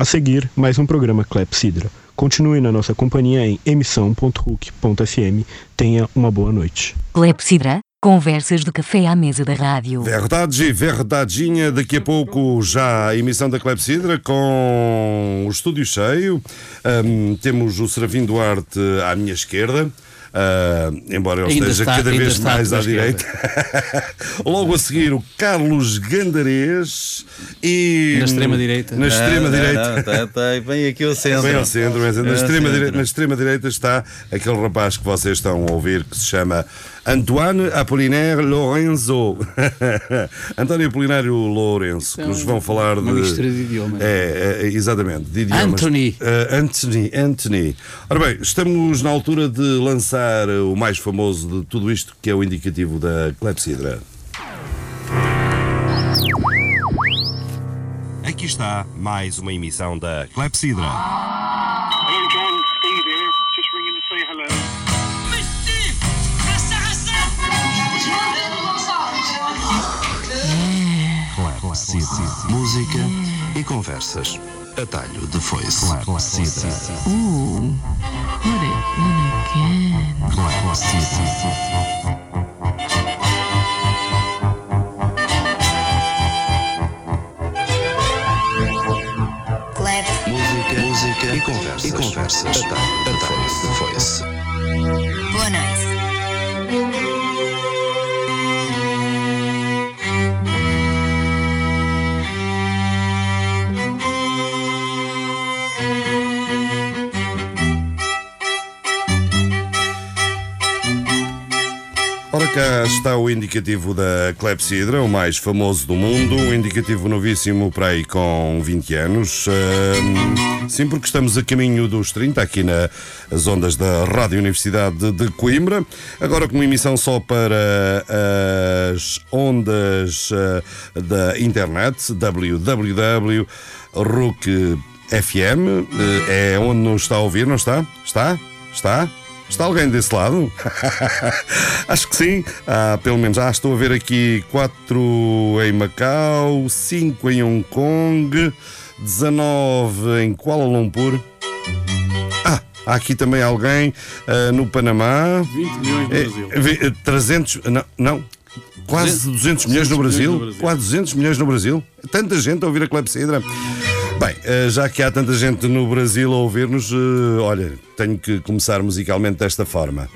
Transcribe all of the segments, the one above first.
A seguir, mais um programa Clepsidra. Continue na nossa companhia em emissão.hook.fm. Tenha uma boa noite. Clepsidra, conversas do café à mesa da rádio. Verdade e verdadinha, daqui a pouco já a emissão da Clepsidra com o estúdio cheio. Um, temos o Serafim Duarte à minha esquerda. Uh, embora ele Ainda esteja está- cada vez mais à direita. Logo a seguir, o Carlos Gandarês e. Na extrema-direita. Na extrema-direita. Tá, tá, vem aqui ao centro. Bem ao centro, centro. Na ao extrema, centro. direita, na extrema direita está aquele rapaz que vocês estão a ouvir que se chama Antoine Apollinaire Lorenzo. António Apolinário Lourenço, que nos vão falar de. uma mistura de idiomas. É, é, exatamente, de idiomas. Anthony. Eh, Anthony, Anthony. Ora bem, estamos na altura de lançar o mais famoso de tudo isto, que é o indicativo da clepsidra. Aqui está mais uma emissão da Clepsidra. Clepsidra. Música e conversas. Atalho de foice. Clepsidra. Ooh, put it in again. Clepsidra. Música, música e conversas. E conversas. Atalho cá está o indicativo da Clepsidra, o mais famoso do mundo, um indicativo novíssimo para aí com 20 anos. Sim, porque estamos a caminho dos 30 aqui nas ondas da Rádio Universidade de Coimbra. Agora com emissão só para as ondas ah, da internet, www.ruc.fm, eh, é onde nos está a ouvir, não está? Está? Está? Está alguém desse lado? Acho que sim. Ah, pelo menos, ah, estou a ver aqui 4 em Macau, 5 em Hong Kong, 19 em Kuala Lumpur. Ah, há aqui também alguém ah, no Panamá. 20 milhões no Eh, Brasil. vi- eh, 300, não, não. Quase 200 milhões no 200 milhões Brasil. no Brasil. Quase 200 milhões no Brasil. Tanta gente a ouvir a Clepsidra. Bem, eh, já que há tanta gente no Brasil a ouvir-nos, eh, olha, tenho que começar musicalmente desta forma.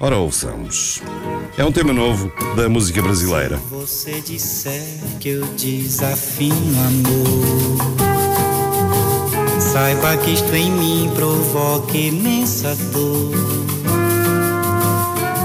Ora, ouçamos. É um tema novo da música brasileira. você disser que eu desafio amor, saiba que isto em mim provoca imensa dor.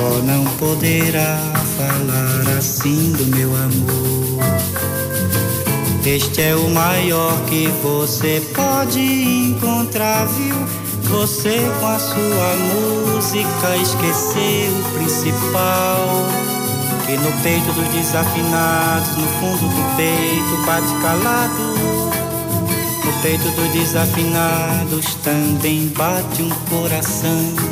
Só não poderá falar assim do meu amor. Este é o maior que você pode encontrar, viu? Você com a sua música esqueceu o principal. Que no peito dos desafinados, no fundo do peito, bate calado. No peito dos desafinados também bate um coração.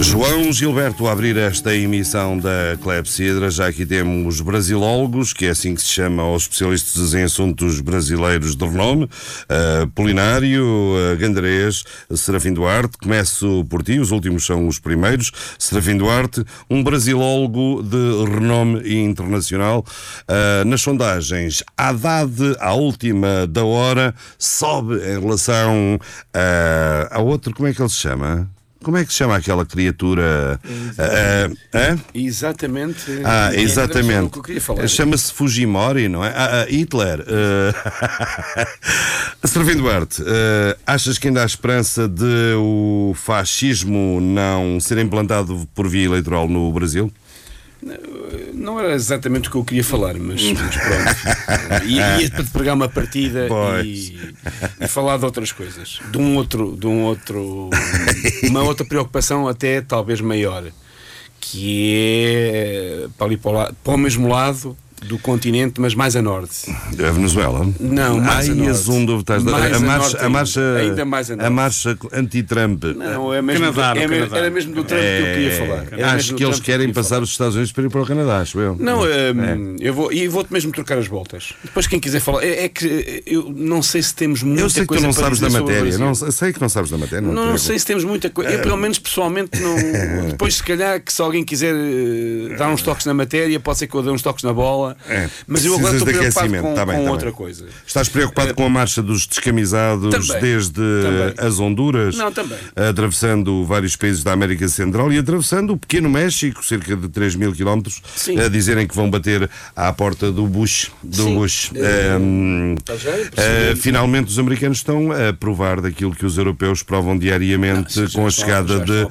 João Gilberto a abrir esta emissão da Clepsidra. Já aqui temos brasilólogos, que é assim que se chama aos especialistas em assuntos brasileiros de renome. Uh, Polinário, uh, Gandarês, Serafim Duarte. Começo por ti, os últimos são os primeiros. Serafim Duarte, um brasilólogo de renome internacional. Uh, nas sondagens, Haddad, à última da hora, sobe em relação uh, a outro, como é que ele se chama? Como é que se chama aquela criatura? Uh, uh, Exatamente. Ah, exatamente. que. Chama-se Fujimori, não é? Ah, ah, Hitler. Uh... Servindo Duarte, uh, achas que ainda há esperança de o fascismo não ser implantado por via eleitoral no Brasil? Não era exatamente o que eu queria falar, mas, mas pronto. Ia, para te pregar uma partida e, e falar de outras coisas. De um outro, de um outro, uma outra preocupação até talvez maior, que é para, ali para, o, lado- para o mesmo lado do continente, mas mais a norte. A Venezuela? Não, mais a Ai, norte. um do- estás- Mais a, a marcha, norte a ainda. marcha, Ainda mais a norte. a marcha anti-Trump. Não, é mesmo, Canadá, é Canadá. era mesmo do Trump que eu queria falar. Era Acho que eles Trump querem queria passar falar. os Estados Unidos para ir para o Canadá, acho eu. Não, hum, É. eu vou e vou-te mesmo trocar as voltas. Depois quem quiser falar, é, é que eu não sei se temos muita Eu sei que tu coisa não para sabes da matéria. Não, sei que não sabes da matéria. Não, Não, preocupes. sei se temos muita coisa. Eu, pelo menos, pessoalmente, não. Depois, se calhar, que se alguém quiser eh, dar uns toques na matéria, pode ser que eu dê uns toques na bola. É, Mas eu agora estou preocupado com, Tá bem, com tá outra bem. coisa. Estás preocupado com a marcha dos descamisados Também. desde Também. as Honduras? Não. Atravessando vários países da América Central e atravessando o pequeno México, cerca de 3 mil quilómetros, a dizerem que vão bater à porta do Bush. Do Sim. Bush. Eh, Ehm, Para já, é eh, finalmente os americanos estão a provar daquilo que os europeus provam diariamente Não, já com a chegada de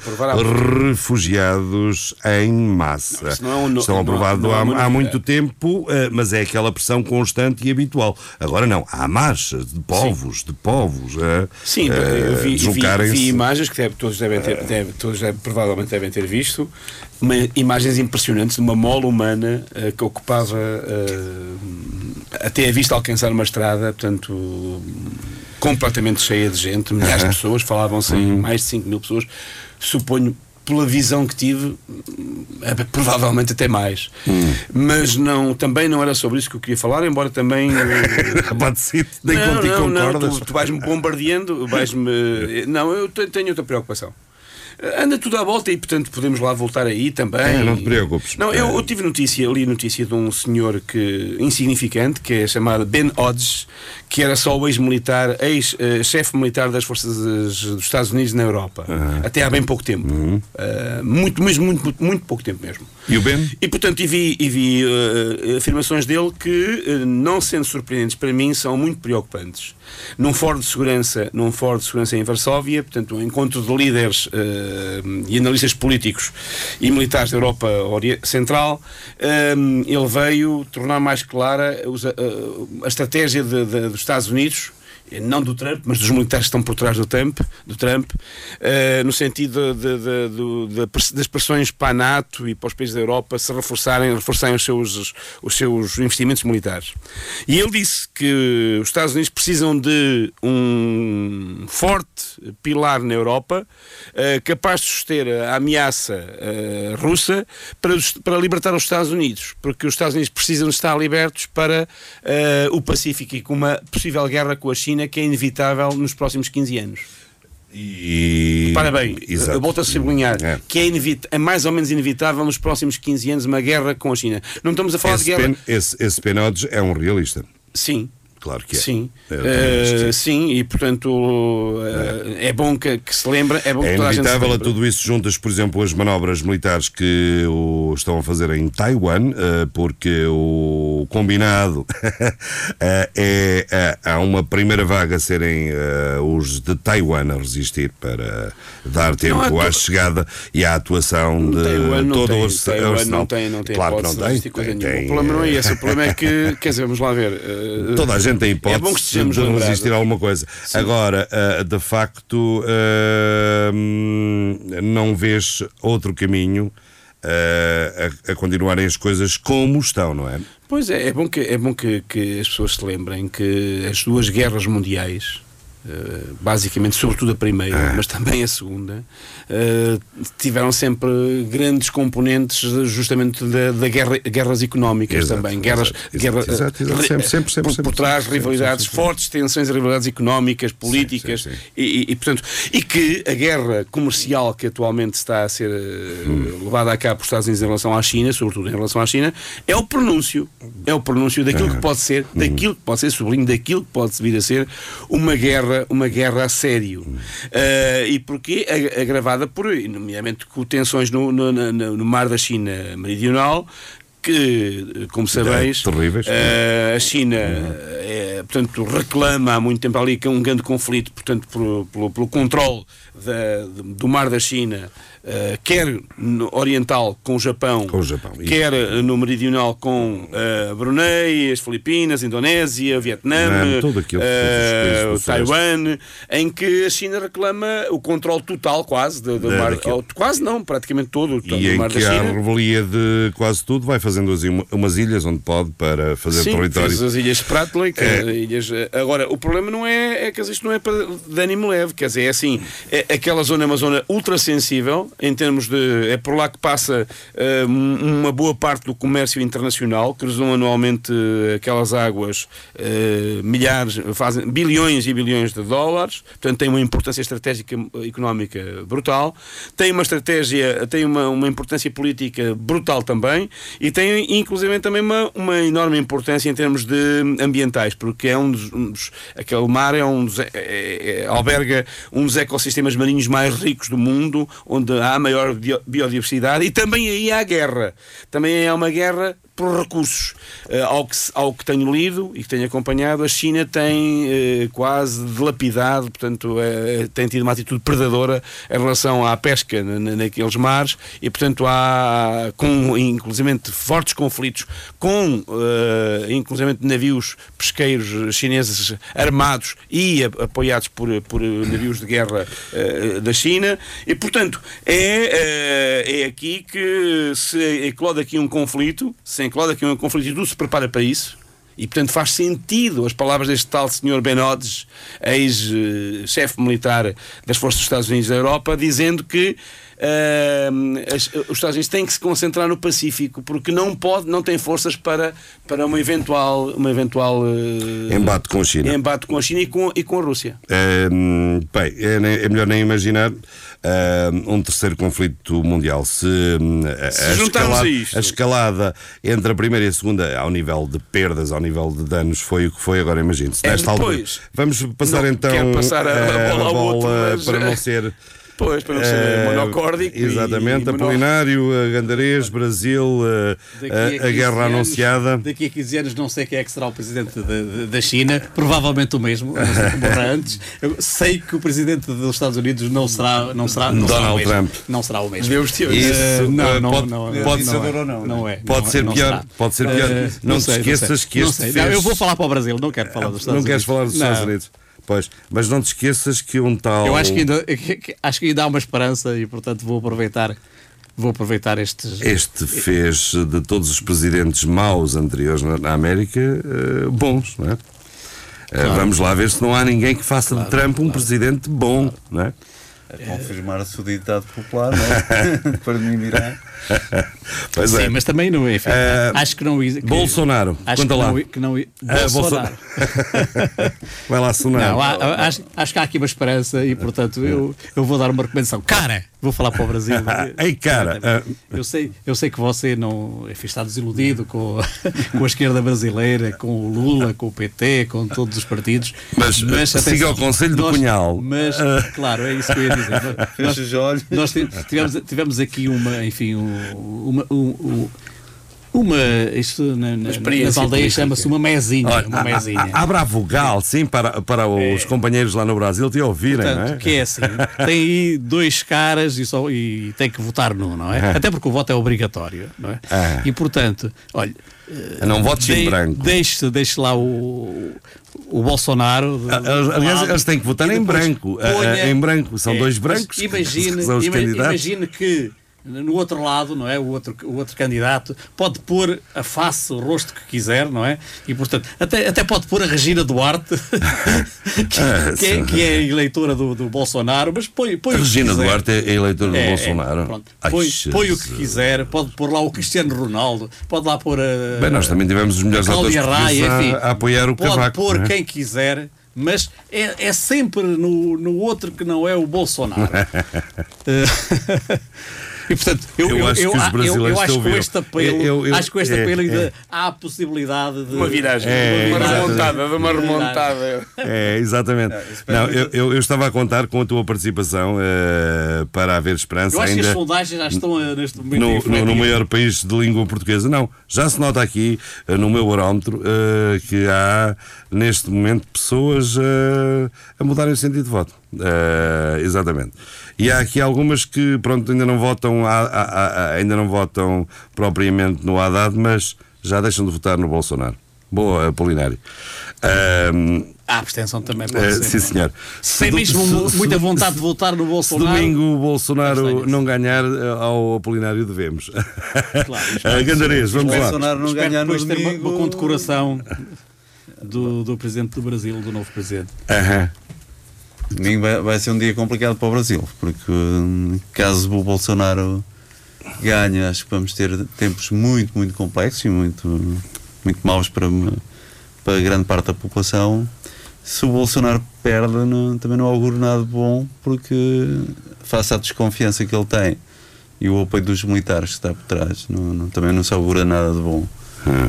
refugiados em massa. Não, não é um estão a provar é há, há muito tempo, eh, mas é aquela pressão constante e habitual. Agora não, há marchas de povos, de povos a Sim, a eu vi, vi, deslocarem-se. vi imagens que deve- todos devem ter, deve- todos deve- provavelmente devem ter visto, uma, imagens impressionantes de uma mola humana eh, que ocupava eh, até a vista alcançar uma estrada, portanto, completamente cheia de gente, milhares de pessoas, falavam-se em mais de 5 mil pessoas, suponho. Pela visão que tive, eh, provavelmente até mais. Mas não, também não era sobre isso que eu queria falar, embora também. eh, Pode ser, nem não, contigo não, não, concordas. tu, tu vais-me bombardeando, vais-me. Não, eu te- tenho outra preocupação. Anda tudo à volta e, portanto, podemos lá voltar aí também. É, não te preocupes. Não, eu, É. eu tive notícia, li notícia de um senhor que, insignificante, que é chamado Ben Hodges, que era só o ex-militar, ex-chefe militar das forças dos Estados Unidos na Europa. Até há bem pouco tempo. Uhum. Ah, muito, mesmo, muito, muito, muito pouco tempo mesmo. E o Ben? E portanto, e vi, e vi eh, afirmações dele que, eh, não sendo surpreendentes para mim, são muito preocupantes. Num fórum de segurança, num fórum de segurança em Varsóvia, portanto, um encontro de líderes e analistas políticos e militares da Europa Central, eh, ele veio tornar mais clara a- a estratégia de- de- dos Estados Unidos não do Trump, mas dos militares que estão por trás do Trump, do Trump eh, no sentido de- de- press- das pressões para a NATO e para os países da Europa se reforçarem, reforçarem os seus, os seus investimentos militares. E ele disse que os Estados Unidos precisam de um forte pilar na Europa eh, capaz de suster a ameaça eh, russa para, para libertar os Estados Unidos, porque os Estados Unidos precisam de estar libertos para eh, o Pacífico e com uma possível guerra com a China que é inevitável nos próximos 15 anos. E... Parabéns, Exato. volto a sublinhar É. que é, inevit- é mais ou menos inevitável nos próximos 15 anos uma guerra com a China. Não estamos a falar Esse, de guerra. pen, esse, esse é um realista. Sim. Claro que é. Sim, que Eh, sim, e portanto eh, é. bom que, que se lembre, é bom É que toda a inevitável a lembre. tudo isso juntas, por exemplo, as manobras militares que o estão a fazer em Taiwan, eh, porque o combinado é há uma primeira vaga serem os de Taiwan a resistir para dar tempo à chegada e à atuação de Taiwan todo tem, o Taiwan arsenal. não tem, não tem claro que não tem. Tem- o problema não é esse, o problema é que, quer dizer, vamos lá ver. Toda a gente É hipótese bom que estejamos de lembrados. resistir a alguma coisa. Agora, ah, de facto, hum, não vês outro caminho ah, a, a continuarem as coisas como estão, não é? Pois é, é bom, que, é bom que, que as pessoas se lembrem que as duas guerras mundiais eh, basicamente, sobretudo a primeira, mas também a segunda, eh, tiveram sempre grandes componentes justamente da, da guerra, guerras económicas Exato, também. Guerras, exato, guerra, exato, exato, eh, sempre, sempre, sempre, por, por trás sempre, rivalidades, sempre, fortes tensões rivalidades económicas, políticas, sim, sim. E, e- e, portanto, e que a guerra comercial que atualmente está a ser Hum. levada a cabo por Estados Unidos em relação à China, sobretudo em relação à China, é o pronúncio, é o pronúncio daquilo que pode ser, Hum. daquilo que pode ser, sublinho, daquilo que pode vir a ser uma guerra, uma guerra a sério. Hum. Eh, e porquê? Ag- Agravada por, nomeadamente, com tensões no, no, no- no mar da China Meridional, que, como sabeis, terríveis. eh, a China, eh, portanto, reclama há muito tempo ali que é um grande conflito, portanto, por- pelo, pelo controle da- do mar da China, quer no oriental com o Japão, Com o Japão, quer eh, no meridional com eh, Brunei, as Filipinas, Indonésia, Vietnã, aquilo, eh, do Taiwan, em que a China reclama o controle total, quase, do, do Da- mar, ou- quase não, praticamente todo, do E em mar da que há China. revelia de quase tudo, vai fazendo uma- umas ilhas onde pode para fazer Sim, território. fez as ilhas Spratly, É. ilhas, eh, agora o problema não é, é que isto não é para de ânimo leve, quer dizer, é assim, é, aquela zona é uma zona ultra sensível em termos de é por lá que passa um- uma boa parte do comércio internacional, cruzam anualmente eh, aquelas águas eh, milhares, fazem bilhões e bilhões de dólares, portanto tem uma importância estratégica económica brutal, tem uma estratégia, tem uma, uma importância política brutal também e tem inclusive também uma, uma enorme importância em termos de ambientais, porque é um dos, um dos- aquele mar é um dos, é- é- é- alberga um dos ecossistemas marinhos mais ricos do mundo, onde há maior bio- biodiversidade e também aí há guerra. Também há uma guerra por recursos. Eh, ao, que, ao que tenho lido e que tenho acompanhado, a China tem eh, quase dilapidado, portanto, eh, tem tido uma atitude predadora em relação à pesca na- na- naqueles mares e, portanto, há, com, inclusive, fortes conflitos com, inclusive, navios pesqueiros chineses armados e apoiados por, por navios de guerra da China e, portanto, é, é aqui que se eclode aqui um conflito, se eclode aqui um conflito e tudo se prepara para isso. E, portanto, faz sentido as palavras deste tal senhor Ben Hodges, ex-chefe militar das Forças dos Estados Unidos da Europa, dizendo que eh, as- os Estados Unidos têm que se concentrar no Pacífico porque não pode, não tem forças para, para uma eventual, uma eventual eh, Embate com a China. embate com a China e com, e com a Rússia. Hum, bem, é, é melhor nem imaginar um terceiro conflito mundial. Se, hum, a, Se a juntarmos escalada, a isto. a escalada entre a primeira e a segunda, ao nível de perdas, ao nível de danos, foi o que foi. Agora imagine-se. É altura. Vamos passar Não então passar a- a eh, bola ao outro, para eh, não ser. Pois, para não ser eh, monocórdico. Exatamente, e mono- Apolinário, eh, Gandarês, Brasil, eh, a, a 15 guerra anos- anunciada. Daqui a 15 anos não sei quem é que será o presidente da- da- da China, provavelmente o mesmo, não sei como era antes. Eu sei que o presidente dos Estados Unidos não será, não será, não será o Donald mesmo. Trump. Não será o mesmo. Deus te. Isso, não, não, pode- não, pode não, ser- é, não é. Pode não- ser não pior, será. pode ser pior. Não te sei, esqueças sei. que Não este fez- Não, eu vou falar para o Brasil, não quero falar dos Estados Não queres Unidos. falar dos Estados Não. Unidos? Pois, mas não te esqueças que um tal. Eu acho que, ainda, acho que ainda há uma esperança e, portanto, vou aproveitar, vou aproveitar estes. Este fez de todos os presidentes maus anteriores na, América eh, bons, não é? Eh, vamos lá ver se não há ninguém que faça de Trump um presidente bom, não é? A confirmar seu ditado popular, não é? para me mirar. Pois Sim, é. mas também não é. enfim, Eh, acho que não. que- Bolsonaro, acho conta que lá. Não, que não, Ah, Bolsonaro. Vai lá sonar. Não, há- há- acho, acho que há aqui uma esperança e, portanto, eu, eu vou dar uma recomendação. Cara, vou falar para o Brasil. Ei, cara, Exatamente. Eu sei, eu sei que você não enfim, está desiludido com, com a esquerda brasileira, com o Lula, com o PT, com todos os partidos. Mas, eh, siga o conselho do nós- Cunhal. Mas, claro, é isso que eu ia dizer. Nós, Fecha os olhos. nós ti- tivemos, tivemos aqui uma, enfim, um- uma. um- um- uma, isto na, na, nas aldeias chama-se uma mesinha. Olha, uma a- mesinha. a- abra a vogal, sim, para, para os companheiros lá no Brasil te ouvirem, Portanto, não é? que é assim, tem aí dois caras e, só, e tem que votar num, não é? Ah. Até porque o voto é obrigatório, não é? Ah. E portanto, olha, Não votes em dei- branco. Deixe, deixe lá o, o Bolsonaro. Aliás, eles têm que votar em branco. ponha- Em branco. São É, dois brancos. que Imagine, são os imagine que no outro lado, não é? O outro, o outro candidato pode pôr a face, o rosto que quiser, não é? E portanto, até, até pode pôr a Regina Duarte, que, Ah, que é, que é eleitora do, do Bolsonaro, mas põe, põe o que Regina. Duarte é eleitora do É, é, Bolsonaro. pronto. Ai, põe, põe o que quiser, pode pôr lá o Cristiano Ronaldo, pode lá pôr a. Bem, nós também tivemos os melhores a autores Raia, portugueses enfim, a, a apoiar o pode Cavaco. pôr é? quem quiser, mas é, é sempre no, no outro que não é o Bolsonaro. E portanto, eu, Eu eu, acho eu, que os eu- eu brasileiros acho que este apelo, Eu- eu- acho que com este é, apelo ainda é. há a possibilidade de Uma viragem, É, uma remontada, de uma remontada. É, exatamente. Não, eu, eu, eu estava a contar com a tua participação eh, para haver esperança Eu acho que ainda as sondagens já estão eh, neste momento no, no, no maior país de língua portuguesa. Não, já se nota aqui eh, no meu barómetro que há neste momento pessoas a mudarem o sentido de voto. Eh, exatamente. E há aqui algumas que pronto, ainda não votam a- a- a- ainda não votam propriamente no Haddad, mas já deixam de votar no Bolsonaro. Boa, Apolinário. Ahm, A abstenção também pode eh, ser. sim, é? senhor. Se tem do- mesmo se- muita se- vontade de votar no Se Bolsonaro. domingo o Bolsonaro não ganhar, eh, ao Apolinário devemos. Ah, Gandarês, vamos Se o lá. Bolsonaro não Espero ganhar no depois ter uma, domingo. uma condecoração do, do presidente do Brasil, do novo presidente. Aham. Domingo vai, vai ser um dia complicado para o Brasil, porque hum, caso o Bolsonaro ganhe, acho que vamos ter tempos muito, muito complexos e muito, muito maus para, para grande parte da população. Se o Bolsonaro perde, não- também não auguro nada de bom, porque face à desconfiança que ele tem e o apoio dos militares que está por trás, não- não- também não se augura nada de bom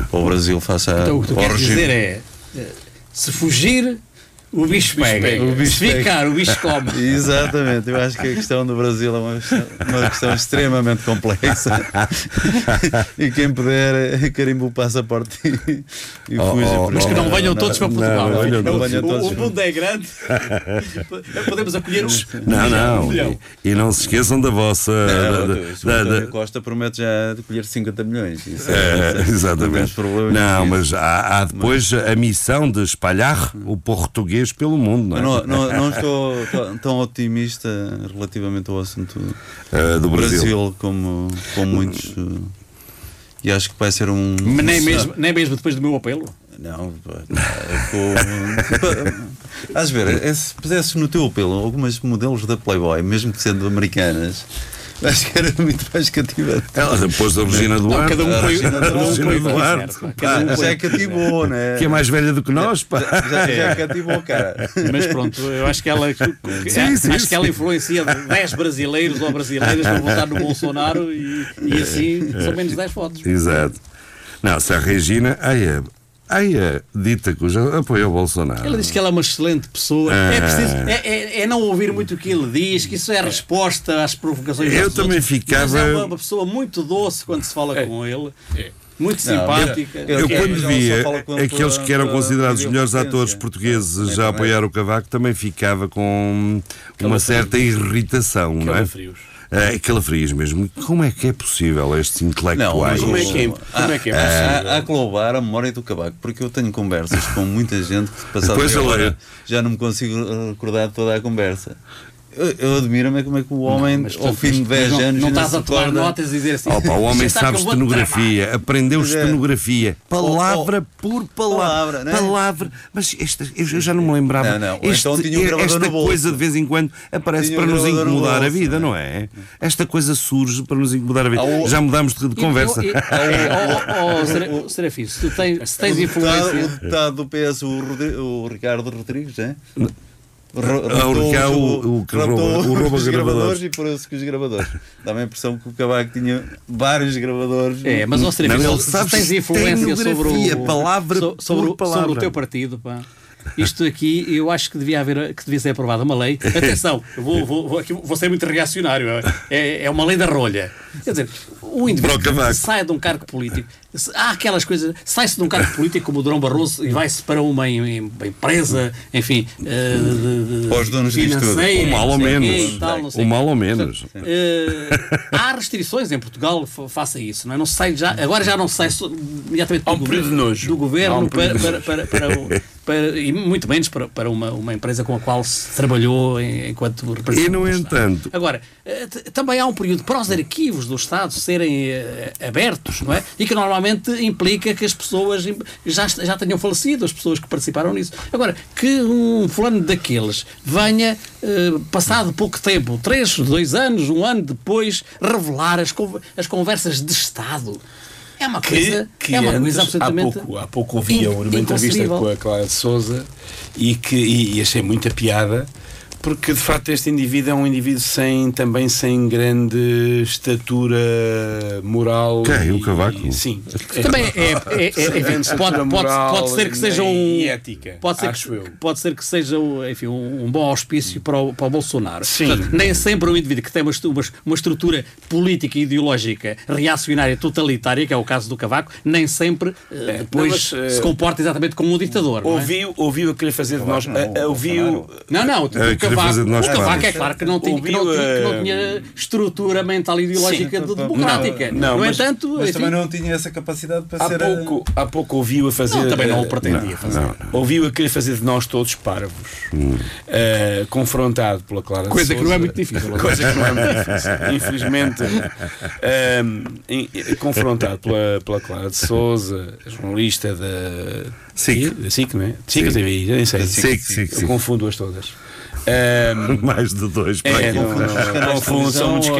para o Brasil face a, Então o que tu queres regime. dizer é: se fugir, o bicho pega. pega. O bicho se ficar, pega. o bicho come. Exatamente, eu acho que a questão do Brasil é uma questão, uma questão extremamente complexa e quem puder eh, carimba o passaporte e, e Oh, fuja. oh, Mas que não venham todos para Portugal. não venham O- todos. venham todos. o, o mundo é grande. Podemos acolher um. Não, não. E, e não se esqueçam da vossa. Não, da- o da- da- Costa promete já colher 50 milhões. Isso É, isso Não exatamente. Não, mas há, há depois a missão de espalhar o português pelo mundo, não é? Não, não, não estou tão- otimista relativamente ao assunto Eh, do Brasil. como, como muitos. eh, E acho que vai ser um. Mas nem mesmo, nem mesmo depois do meu apelo. Não, com... Às ver, se pusesses no teu apelo algumas modelos da Playboy, mesmo que sendo americanas, acho que era muito mais cativante. Ela depois da Regina Duarte. cada um cada um Regina Duarte, Cada um Já é cativou, né? que é mais velha do que nós, pá. Já, já cativou, cara. Mas pronto, eu acho que ela, Sim, sim, acho que ela influencia 10 brasileiros ou brasileiras para votar no Bolsonaro e, e assim são menos 10 votos. Exato. Não, se a Regina. Ai, a, ai, a dita cuja apoia o Bolsonaro. Ela diz que ela é uma excelente pessoa. Ah. É, preciso, é, é- é não ouvir muito o que ele diz, que isso é resposta às provocações Eu dos também outros. ficava- Mas é uma, uma pessoa muito doce quando se fala com ele. Muito Não, simpática. eu- Eu, É, quando via aqueles que eram considerados os melhores atores portugueses a apoiar o Cavaco, também ficava com uma certa irritação, não é? Calafrios. É, calafrios mesmo. Como é que é possível estes intelectuais? como é que é, como é, que é possível? Há, há que louvar a memória do Cavaco, porque eu tenho conversas com muita gente que passado Depois ele- hora, já não me consigo recordar toda a conversa. Eu, eu admiro-me como é que o homem, Mas, ao fim de mas 10 não, anos, não estás a tomar recorda- notas e dizer assim. Opa, o homem "Isto está sabe um estenografia, aprendeu Pois é. estenografia, palavra por palavra, Palavra, não é? palavra. Mas esta, eu já não me lembrava. Não, não. Ou então tinha um gravador esta coisa de vez em quando aparece Tinha um para nos gravador no incomodar a bolso, vida, não não é? Esta coisa surge para nos incomodar a vida. Já mudámos de, de conversa. É, oh, oh, Sera- Serafim, se tens, influência. o deputado do PS, o Ricardo Rodrigues, é? Ro- Ah, o raptou Ricardo, os- o- o que rouba- o rouba os gravadores. e pôs-se com os gravadores. Dá-me a impressão que o Cavaco tinha vários gravadores. É, mas Não, ele se sabe tens influência sobre o, palavra so- sobre, o- palavra. sobre o teu partido, pá. Isto aqui, eu acho que devia haver, que devia ser aprovada uma lei. Atenção, vou, vou, vou, aqui vou ser muito reacionário. É, é uma lei da rolha. Quer dizer, o indivíduo sai de um cargo político. Há aquelas coisas. Sai-se de um cargo político como o Durão Barroso e vai-se para uma, em- em- uma empresa, enfim, eh, Para os donos disto tudo. O mal ou menos. tal, O mal ou menos. Eh, há restrições em Portugal, fa- faça isso, não é? Não sai já, agora já não sai imediatamente do, nojo. do governo para, para, para, para, o- para- e muito menos para, para uma, uma empresa com a qual se trabalhou em- enquanto representante. E, no entanto- Agora, eh, também há um período para os arquivos órgãos do Estado serem eh, abertos, não é? E que normalmente implica que as pessoas já, já tenham falecido, as pessoas que participaram nisso. Agora, que um fulano daqueles venha, eh, passado pouco tempo, três, dois anos, um ano depois, revelar as, as conversas de Estado. É uma coisa, que, que é uma antes, coisa absolutamente. há pouco, há pouco ouvi in- uma entrevista com a Clara de Souza e que e, e achei muita piada porque de facto este indivíduo é um indivíduo sem também sem grande estatura moral Quem? O e- Cavaco? e- sim Também é, é, é, estatura pode, pode, pode ser que seja um. ética Pode ser, acho que, eu pode ser que seja enfim, um, um bom auspício para o, para o Bolsonaro. Sim. Portanto, nem sempre um indivíduo que tem uma, uma, estrutura política e ideológica reacionária totalitária, que é o caso do Cavaco, nem sempre eh, depois não, mas, se eh, comporta exatamente como um ditador. não é? ouviu ouviu a querer fazer de nós a- a- ouviu Não, não, o, É, queria fazer de nós o Cavaco é claro que não tinha, que não Ouviu, tinha, que não eh, tinha estrutura mental e ideológica Sim. de- democrática. Não, mas- entanto, Mas enfim, também não tinha essa capacidade para há ser. a- pouco há pouco ouviu a fazer Não, também não o eh, pretendia fazer. ouviu a querer fazer de nós todos parvos Eh, confrontado pela Clara de Coisa que não é muito difícil. coisa que não é muito difícil infelizmente ehm, confrontado pela, pela Clara de Souza jornalista da SIC. SIC, não é? SIC ou Sim. TVI, já nem sei SIC, SIC, eu confundo-as todas Ehm, Mais de dois para é, aqui. não, não, são muitos ou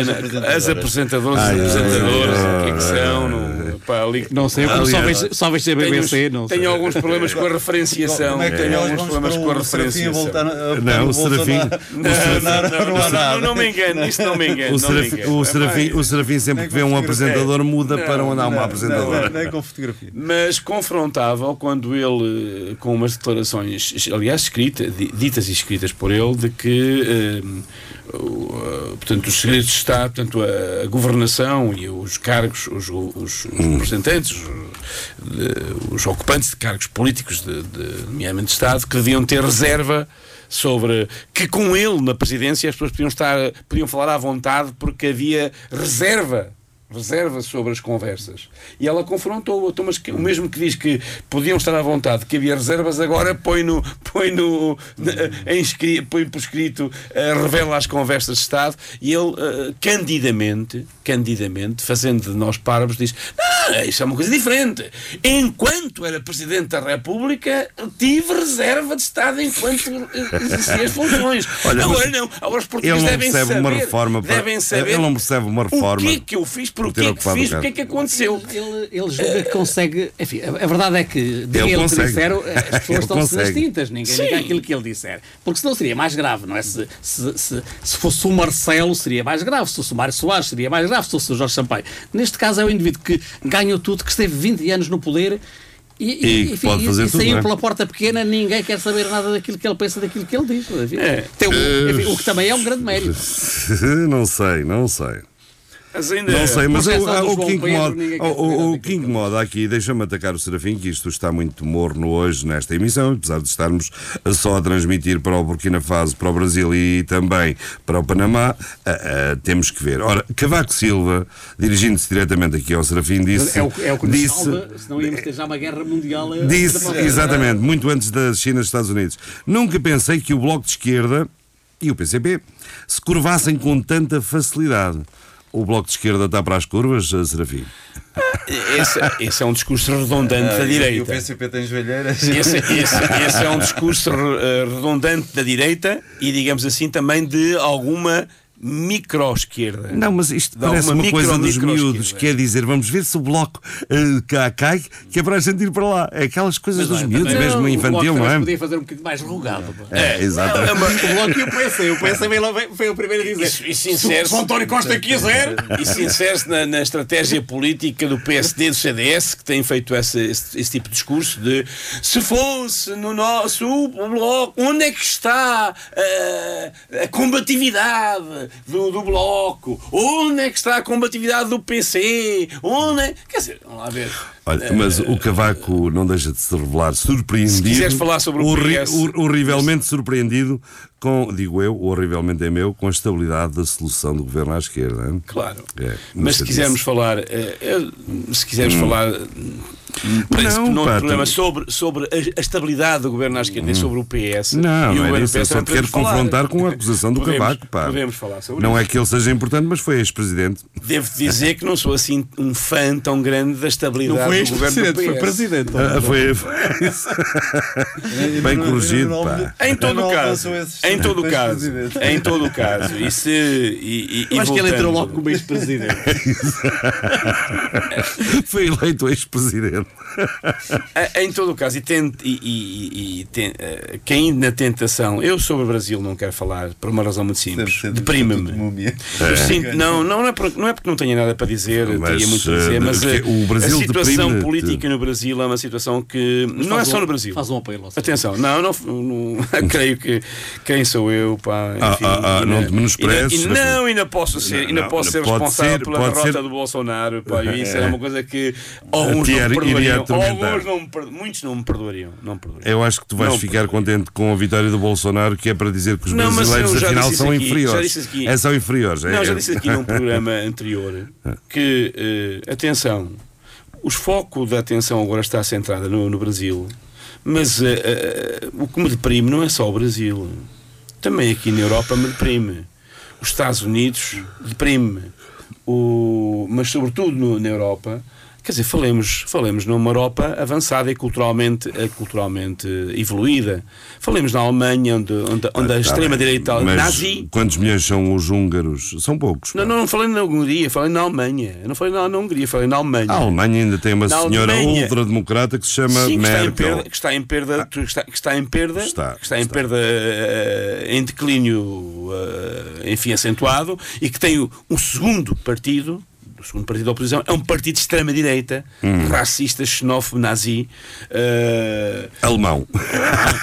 as apresentadoras Ai, e ai, apresentadores, ai, o que é que são? Não, pá, ali- Não sei, só vejo, só vejo a tenho, BBC, sei. tenho alguns problemas com a referenciação. Como é que tenho alguns problemas com a referenciação. Não, no o Serafim-? Não, me engano, isso não me engano. O Serafim, sempre que vê um apresentador muda para onde há uma apresentadora. nem com fotografia. Mas confrontável quando ele, com umas declarações, aliás, escritas, di- ditas e escritas por ele, de que eh, o, eh, portanto, os segredos de Estado, portanto, a, a governação e os cargos, os, os, os representantes, os, de- os ocupantes de cargos políticos, de, de, nomeadamente de Estado, que deviam ter reserva sobre que com ele na presidência as pessoas podiam estar podiam falar à vontade porque havia reserva reserva sobre as conversas. E ela confrontou então, mas o mesmo que diz que podiam estar à vontade que havia reservas agora põe no põe no em põe por escrito eh, revela as conversas de Estado. E ele eh, candidamente candidamente fazendo de nós parvos diz não, isso é uma coisa diferente enquanto era Presidente da República tive reserva de Estado enquanto exercia as funções Olha, agora não agora os Ele portugueses não devem saber uma reforma. para- devem saber Ele não percebe uma reforma. o que é que eu fiz, por ter que ocupado fiz, o o que é que aconteceu. Ele, ele julga que consegue. Enfim, a, verdade é que, de Ele ele, que disseram, as Ele pessoas estão-se nas consegue. tintas. Ninguém diga aquilo que ele disser. Porque senão seria mais grave, não é? Se, se, se, se fosse o Marcelo, seria mais grave. Se fosse o Mário Soares, seria mais grave. Se fosse o Jorge Sampaio. Neste caso, é o indivíduo que ganhou tudo, que esteve 20 anos no poder. E, E pode fazer e tudo, saiu é? pela porta pequena, ninguém quer saber nada daquilo que ele pensa, daquilo que ele diz. Enfim, É. tem um- enfim, o que também é um grande mérito. não sei, não sei. Ainda Não sei, mas Proteção o, que incomoda, o, o- que incomoda aqui, deixa-me atacar o Serafim, que isto está muito morno hoje nesta emissão, apesar de estarmos só a transmitir para o Burkina Faso, para o Brasil e também para o Panamá, ah, ah, temos que ver. Ora, Cavaco Silva, dirigindo-se diretamente aqui ao Serafim, disse. É o, é o que nos disse, salva, senão íamos ter já uma guerra mundial. a- Disse, exatamente, muito antes da China e dos Estados Unidos. Nunca pensei que o Bloco de Esquerda e o PCP se curvassem com tanta facilidade. O Bloco de Esquerda está para as curvas, eh, Serafim? esse, esse é um discurso redundante Ah, da e o direita. PCP tem joelheiras. Esse, esse- esse é um discurso eh, redundante da direita e, digamos assim, também de alguma micro-esquerda. Não, mas isto De parece alguma uma coisa micro- dos miúdos, quer dizer, vamos ver se o Bloco eh, cá cai, que é para a gente ir para lá. É aquelas coisas dos miúdos, Não, mesmo o infantil, Bloco não é? podia fazer um bocadinho mais rugado. pá. É, exatamente. O Bloco e o PC. O PC veio, lá- foi o primeiro a dizer. Isso- isso se o- insere-se- se o António Costa quiser. Isso insere-se na, na estratégia política do PSD e do CDS, que têm feito esse, esse- esse tipo de discurso de se fosse no nosso bloco, onde é que está eh, a combatividade do, do bloco? Onde é que está a combatividade do PC? Onde é... Quer dizer, vamos lá ver. Olha, mas o Cavaco não deixa de se revelar surpreendido. Se quiseres falar sobre o horri- PS. hor- horrivelmente surpreendido com, digo eu, horrivelmente é meu, com a estabilidade da solução do governo à esquerda. Claro. É, Mas se quisermos falar, eh, eh, se quisermos falar, parece Não, que não pá, problema tu- sobre, sobre a, a estabilidade do governo à esquerda e sobre o PS. Não, e o não é isso. PS, só te quero confrontar com a acusação do Podemos- Cavaco, pá. Podemos falar sobre Não isso. é que ele seja importante, mas foi ex-presidente. Devo dizer que não sou assim um fã tão grande da estabilidade Não foi do governo do ex-presidente, PS. foi presidente. Ah, foi, foi isso. Bem corrigido, pá. Em todo o caso, em todo o caso, em todo o caso, e se e, e, e acho que ele entrou logo como ex-presidente. Foi eleito ex-presidente. Eh, Em todo o caso, e, tente, e, e- e eh, caindo na tentação, eu sobre o Brasil não quero falar por uma razão muito simples. Deprime-me. Sinto- não, não, não é, por- não é porque não tenha nada para dizer, Mas, teria muito a eh, dizer, mas eh, o Brasil a situação política no Brasil é uma situação que não é só um- no Brasil. Faz um apelo. Atenção, não, não, não- creio que quem sou eu, pá, Ah, enfim, ah, ah, e não te e e Não, ainda posso ser, Não, ainda não, posso ser responsável ser- pela derrota ser- do Bolsonaro, pá, e isso era uma coisa que alguns Te não me iria atormentar. não perdo- muitos não me perdoariam, não perdoariam. Eu acho que tu vais Não, ficar contente com a vitória do Bolsonaro, que é para dizer que os Não, brasileiros afinal são aqui, inferiores. aqui. É, são inferiores. Não, é, já é. disse aqui num programa anterior que, eh, atenção, o foco da atenção agora está centrada no, no Brasil, mas eh, eh, o que me deprime não é só o Brasil, também aqui na Europa me deprime. Os Estados Unidos deprime, o, mas sobretudo no- na Europa. Quer dizer, falemos, falemos numa Europa avançada e culturalmente, eh, culturalmente evoluída. Falemos na Alemanha, onde, onde, onde a Tá extrema-direita nazi Quantos milhões são os húngaros? São poucos. não, não, não falei na Hungria, falei na Alemanha. Eu não falei na, na Hungria, falei na Alemanha. A Alemanha ainda tem uma Na senhora Alemanha. ultrademocrata que se chama Sim, que está, em Merkel. perda, que está em perda, que está, que está em perda, Está, que está em perda, eh, em declínio, eh, enfim, acentuado, e que tem um segundo partido, segundo partido da oposição, é um partido de extrema-direita, Hum. racista, xenófobo, nazi, eh, Alemão.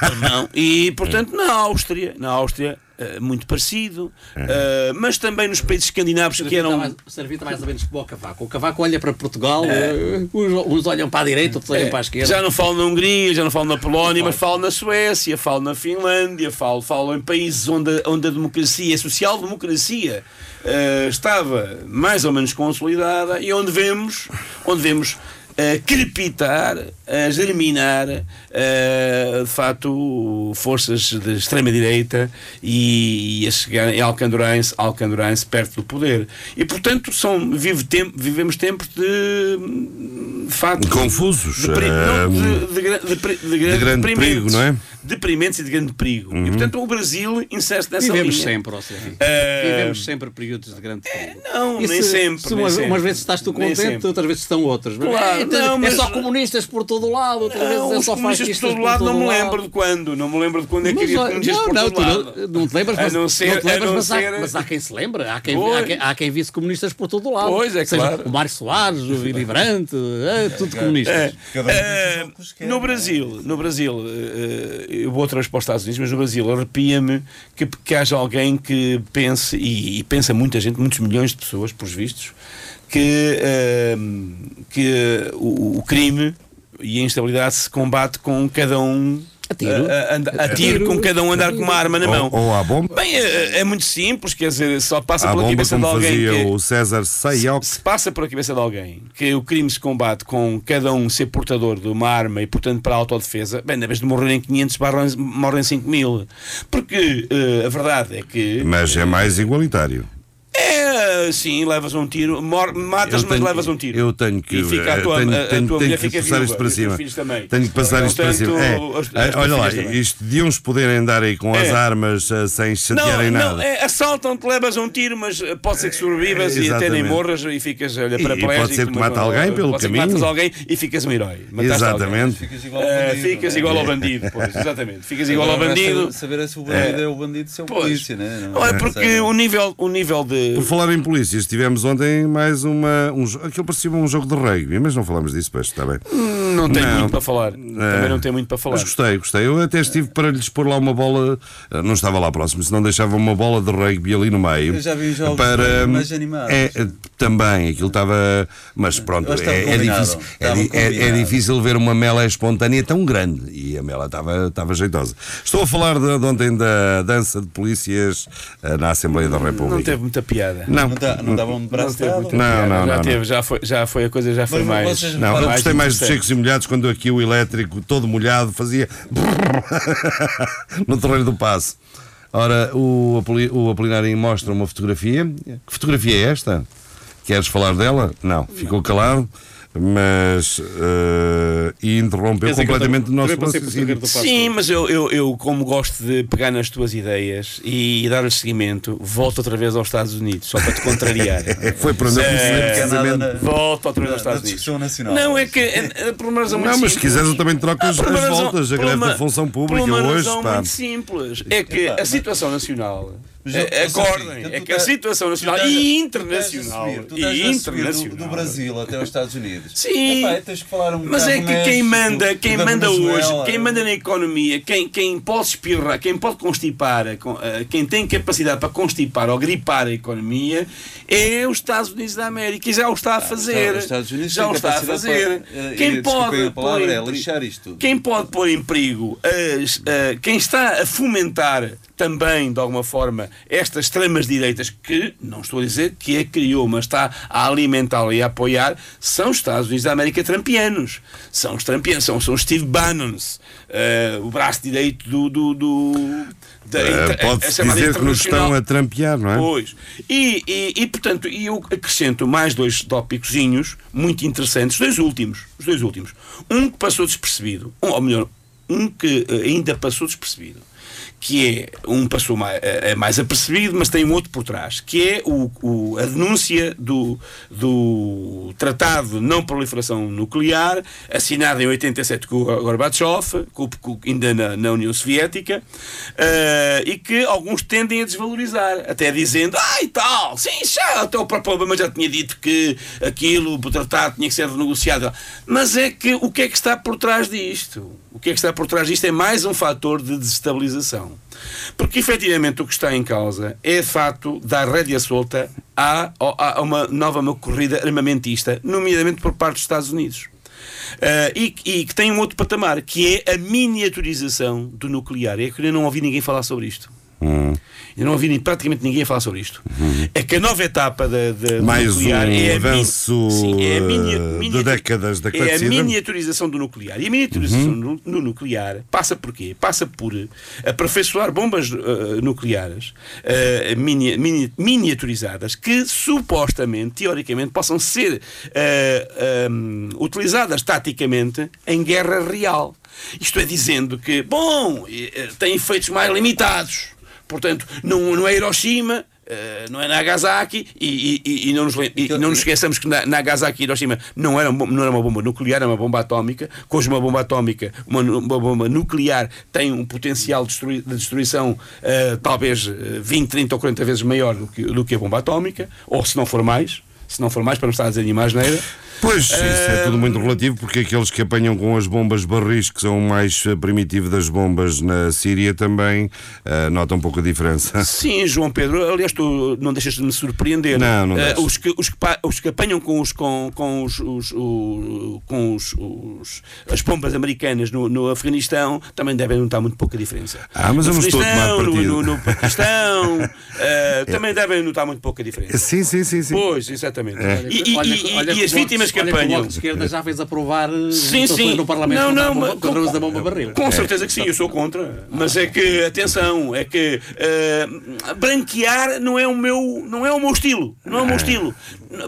alemão, e portanto na Áustria, na Áustria, eh, muito parecido, eh, mas também nos países escandinavos que eram mais, servita mais ou menos como o Cavaco. O Cavaco olha para Portugal, eh, uns, uns olham para a direita, outros olham para a esquerda. É, Já não falo na Hungria, já não falo na Polónia, mas falo na Suécia, falo na Finlândia, falo, falo em países onde, onde a democracia, a social-democracia, estava mais ou menos consolidada e onde vemos, onde vemos a crepitar, a germinar, eh, de facto, forças de extrema-direita e, a chegar, e alcandorarem-se alcandorarem-se perto do poder. E, portanto, são, vive tempo, vivemos tempos de, de facto, Confusos. de, não, de, grande perigo, não é? Deprimentes e de grande perigo. E, portanto, o Brasil insere-se nessa Vivemos linha. sempre, ó Sérgio. Eh, Vivemos sempre períodos de grande perigo. Não, E nem se- sempre. se nem umas, sempre. umas vezes estás tu contente, outras vezes estão outras. Mas Claro, é, não, é mas- só comunistas por todo o lado, vezes Não, é só comunistas fascistas todo por lado, todo não me lado. lembro de quando. Não me lembro de quando é que havia comunistas não, por não, todo lado. não, não te lembras, mas, não ser- não te lembras, mas, há, ser- mas há quem se lembra, há quem, Pois. há quem, há quem visse comunistas por todo o lado. Pois, é Seja claro. O Mário Soares, o Brandt, é, tudo comunistas. É, um é, quer, no é? Brasil, no Brasil, eh, eu vou outra vez para os Estados Unidos, mas no Brasil arrepia-me que, que haja alguém que pense, e, e pensa muita gente, muitos milhões de pessoas, por vistos, que, eh, que o, o crime e a instabilidade se combate com cada um A tiro. a, anda- a A tiro, tiro. com cada um andar com uma arma na mão. Ou, ou à bomba. Bem, é, é muito simples, quer dizer, só passa À pela bomba, cabeça de alguém fazia que, o César Sayok. se passa por a cabeça de alguém que o crime se combate com cada um ser portador de uma arma e, portanto, para a autodefesa, bem, na vez de morrerem 500, barram- morrem 5 mil. Porque eh, a verdade é que. Mas é mais igualitário. É, sim, levas um tiro, mor- matas, Eu mas tenho- levas um tiro. Eu tenho que. E fica a tua, tenho, a, a tenho- tua tenho mulher que fica passar viúva, isto para e cima. Tenho que passar isto para cima. É, é, olha lá, também. isto deviam-se poderem andar aí com as É. armas eh, sem chatearem Não, nada. não, é, assaltam-te, levas um tiro, mas eh, pode ser que sobrevivas É, e até nem morras e ficas olha, E- para e pode ser que mate alguém pelo pode ser que caminho. matas alguém e ficas um herói. Mataste. Exatamente. Ficas igual ao Eh, bandido. ficas não é? igual ao bandido, pois, exatamente. Ficas igual ao bandido. Saber, se o bandido é, o bandido, se é o Pois. polícia, né? Não é porque Sei. o nível, o nível de. Por falar em polícias, tivemos ontem mais uma. Um, aquilo parecia um jogo de rugby, mas não falamos disso, pois, está bem. Hum, Não tem Não. muito para falar. Também não tem muito para falar. Mas gostei, gostei. Eu até estive para lhes pôr lá uma bola, eh, não estava lá próximo, senão deixava uma bola de rugby ali no meio. Eu já vi jogos para, mais animados. É, é, também, aquilo estava. Mas pronto, é, é difícil, é, é- é difícil ver uma mela espontânea tão grande. E a mela estava, estava jeitosa. Estou a falar de, de ontem da dança de polícias eh, na Assembleia da República. Não teve muita piada. Não, Não tá- não davam de braço Não teve dado? muita Não, piada. não, já não, teve, não. Já, foi, já foi a coisa, já foi Mas mais. Não, eu gostei mais dos secos e molhados quando aqui o elétrico todo molhado fazia no terreno do passo. Ora, o, Apoli- o Apolinário mostra uma fotografia. Que fotografia é esta? Queres falar dela? Não, ficou calado, mas. eh, e interrompeu eu completamente o nosso raciocínio. Sim, mas eu, eu, eu, como gosto de pegar nas tuas ideias e, dar-lhes seguimento, volto outra vez aos Estados Unidos, só para te contrariar. Foi por onde eu comecei É, precisamente. Volto outra vez aos Estados Unidos. nacional. Não, é que é, por uma razão muito Não, mas se quiseres eu também troco as, Ah, as voltas. A greve da função pública por uma hoje. razão pá. muito simples. É que a situação nacional. É- acordem, é tu que a situação tu nacional estás e internacional. subir, E do- internacional. Do, Brasil até aos Estados Unidos. Sim. Epá, tens que falar um Mas é que quem manda, quem da manda Venezuela. hoje, quem manda na economia, quem, quem pode espirrar, quem pode constipar, eh, quem tem capacidade para constipar ou gripar a economia é os Estados Unidos da América e já o está a fazer. Os Estados Unidos já o está a fazer. para, eh, quem pode palavra, pôr em é perigo- lixar isto tudo. quem pode pôr em perigo as, eh, quem está a fomentar também, de alguma forma, estas extremas direitas, que não estou a dizer que a criou, mas está a alimentá-la e a apoiar, são os Estados Unidos da América trampianos. São os trampianos, são, são os Steve Bannons, eh, o braço direito do. do, do da a Pode-se dizer que nos estão a trampear, não é? Pois. E, e, e, portanto, e eu acrescento mais dois tópicozinhos muito interessantes, os dois últimos, os dois últimos. Um que passou despercebido, um, ou melhor, um que eh, ainda passou despercebido, que é um passou mais, é mais apercebido, mas tem um outro por trás, que é o, o- a denúncia do, do Tratado de Não Proliferação Nuclear, assinado em 87 com Gorbachev, com, com- ainda na, na União Soviética, eh, e que alguns tendem a desvalorizar, até dizendo, ai tal, sim, já, até o próprio Obama já tinha dito que aquilo, o tratado tinha que ser renegociado. Mas é que o que é que está por trás disto? O que é que está por trás disto é mais um fator de desestabilização. Porque efetivamente o que está em causa é de facto dar rédea solta a, uma nova corrida armamentista, nomeadamente por parte dos Estados Unidos. Ah, e, e que tem um outro patamar, que é a miniaturização do nuclear. É que eu não ouvi ninguém falar sobre isto. Hum. Eu não ouvi praticamente ninguém falar sobre isto. É que a nova etapa da, da do Mais nuclear um é a, avanço, sim, é a minia- eh, de décadas da é a miniaturização do nuclear. E a miniaturização Uhum. no, no nuclear passa por quê? Passa por aperfeiçoar bombas eh, nucleares eh, mini- mini- miniaturizadas que supostamente, teoricamente, possam ser eh, um, utilizadas taticamente em guerra real. Isto é dizendo que, bom, eh, tem efeitos mais limitados. Portanto, não, não é Hiroshima, eh, não é Nagasaki, e, e- e não, nos, e não nos esqueçamos que na- Nagasaki e Hiroshima não era, uma- não era uma bomba nuclear, era uma bomba atómica. que Hoje, uma bomba atómica, uma, uma bomba nuclear, tem um potencial de, destrui- de destruição eh, talvez eh, 20, 30 ou 40 vezes maior do que, do que a bomba atómica, ou se não for mais. Se não for mais, para não estar a dizer nenhuma asneira. Pois, isso é tudo muito relativo, porque aqueles que apanham com as bombas barris, que são o mais eh, primitivo das bombas na Síria, também eh, notam pouco a diferença. Sim, João Pedro, aliás, tu não deixas de me surpreender. Não, não Eh, deixo. os, que, os, que, pa- os que apanham com, os, com, com, os, os- o- com os, os- as bombas americanas no, no Afeganistão também devem notar muito pouca diferença. Ah, mas no eu não estou a tomar Afeganistão, partido. no, no, no Paquistão, eh, também devem notar muito pouca diferença. Sim, sim, sim. sim. Pois, exatamente. É. E, e- Olha e- olha e as vítimas que olha o apanham. Bloco de Esquerda já fez aprovar eh, Sim, votações sim. no Parlamento Não, contra, não, mas- contra o uso da com- bomba barril. Com certeza que sim, eu sou contra. Mas é que, atenção, é que eh, branquear não é o meu, não é o meu estilo. Não é o meu estilo.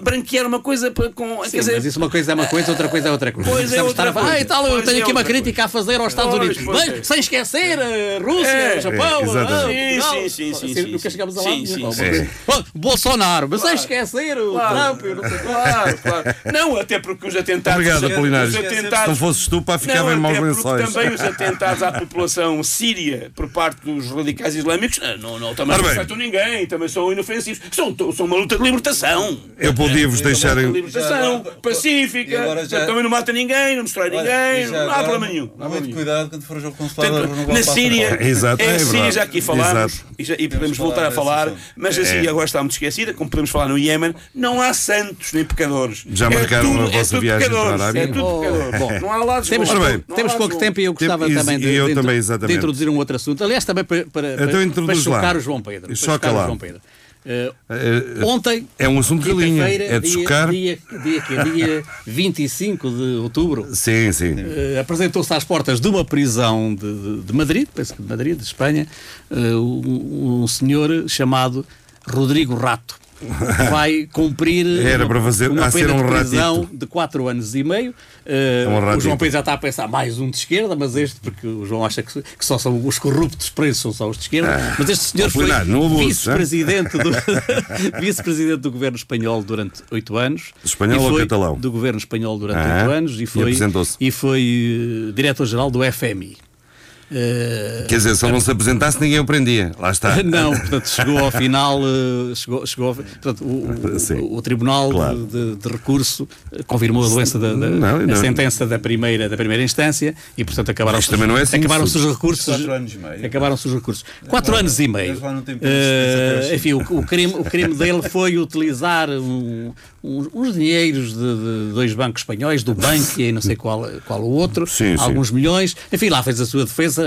Branquear uma coisa para- com. Sim, quer dizer, mas isso uma coisa é uma coisa, outra coisa é outra coisa. Pois é outra a falar, coisa. Ah, e tal, eu tenho é aqui uma crítica a fazer aos Estados Pois, Unidos. pois Mas, é. sem esquecer a Rússia, É, Japão, É, ah, Portugal. Sim, sim, sim, Nunca sim. chegámos a lá. Bolsonaro, mas sem esquecer o. Trump, não sei. Claro, claro. Não, até porque os atentados. Obrigado, Apolinário. os Se atentados não fosses tu, pá, ficava em maus lençóis. também os atentados à população síria por parte dos radicais islâmicos ah, não, não, também não afetam ninguém, também são inofensivos. São, são uma luta de libertação. Eu podia-vos deixar Uma em. luta de libertação, pacífica, já- também não mata ninguém, não destrói ninguém, já não há agora, problema nenhum. Há Muito cuidado quando for ao consulado. Na. Síria, Exato, é é Síria já aqui falámos Exato. e, já- e podemos voltar a falar, mas a É. Síria agora está muito esquecida, como podemos falar no Iémen, não há santos nem pecadores. Já É marcaram tudo- a vossa é tudo viagem para a Arábia? É tudo pecadores. bom. não há lados Temos. Ora bem, temos pouco tempo e eu gostava E- também de, e eu de- também, de introduzir um outro assunto. Aliás, também para, para, Então para, chocar o João Pedro. Choca chocar lá. o João Pedro. Eh, ontem, É um assunto de linha. É de dia, chocar. dia, dia, que- dia 25 de outubro, Sim, sim. eh, apresentou-se às portas de uma prisão de, de- de Madrid, penso que de Madrid, de Espanha, um, um senhor chamado Rodrigo Rato. Vai cumprir Era para fazer- uma pena um de prisão ratito. de 4 anos e meio. Eh, um o ratito. João Pedro já está a pensar mais um de esquerda, mas este, porque o João acha que, que só são os corruptos presos, são só os de esquerda. Ah, mas este senhor foi vice-presidente do, vice-presidente do governo espanhol durante oito anos. Espanhol E ou catalão? Do governo espanhol durante Ah, oito anos e e foi, apresentou-se. e foi eh, diretor-geral do FMI. Eh, Quer dizer, se ele não se apresentasse, ninguém o prendia. Lá está. não, portanto, chegou ao final, eh, chegou, chegou ao, portanto, o, Sim. o, o Tribunal Claro. de, de Recurso eh, confirmou a doença da, da- Não, a não. sentença da primeira, da primeira instância e, portanto, acabaram-se é assim, acabaram-se os recursos. Quatro anos e meio. Acabaram-se os recursos. Quatro anos e meio. enfim, o, o crime, o crime dele foi utilizar um- uns, uns dinheiros de, de dois bancos espanhóis, do banco e não sei qual, qual o outro, Sim, sim. alguns milhões. Enfim, lá fez a sua defesa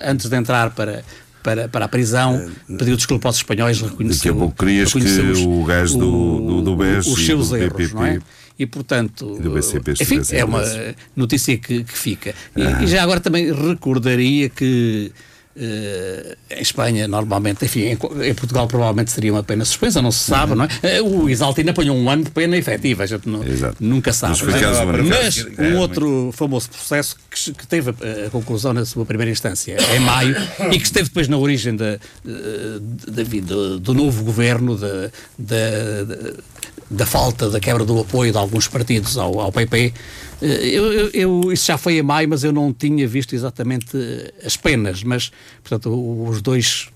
antes de entrar para. Para, para a prisão, pediu desculpa aos espanhóis, reconheceu. Daqui a pouco querias que o gajo do- do- do BES os seus do erros, PPP não é? E portanto, e do BCP enfim, é uma notícia que, que fica. E, Ah. e já agora também recordaria que eh, em Espanha, normalmente, enfim, em, em Portugal provavelmente seria uma pena suspensa, não se sabe, não é? Eh, O Isaltino apanhou um ano de pena efetiva, a gente não- nunca sabe. Mas é? É, um muito. outro famoso processo que, que teve a, a conclusão na sua primeira instância em maio e que esteve depois na origem da, eh, da- da- do, do novo governo, da, da, da- falta da quebra do apoio de alguns partidos ao, ao PP. Eh, Eu, eu- eu- isso já foi em maio, mas eu não tinha visto exatamente eh, as penas, mas, portanto, os dois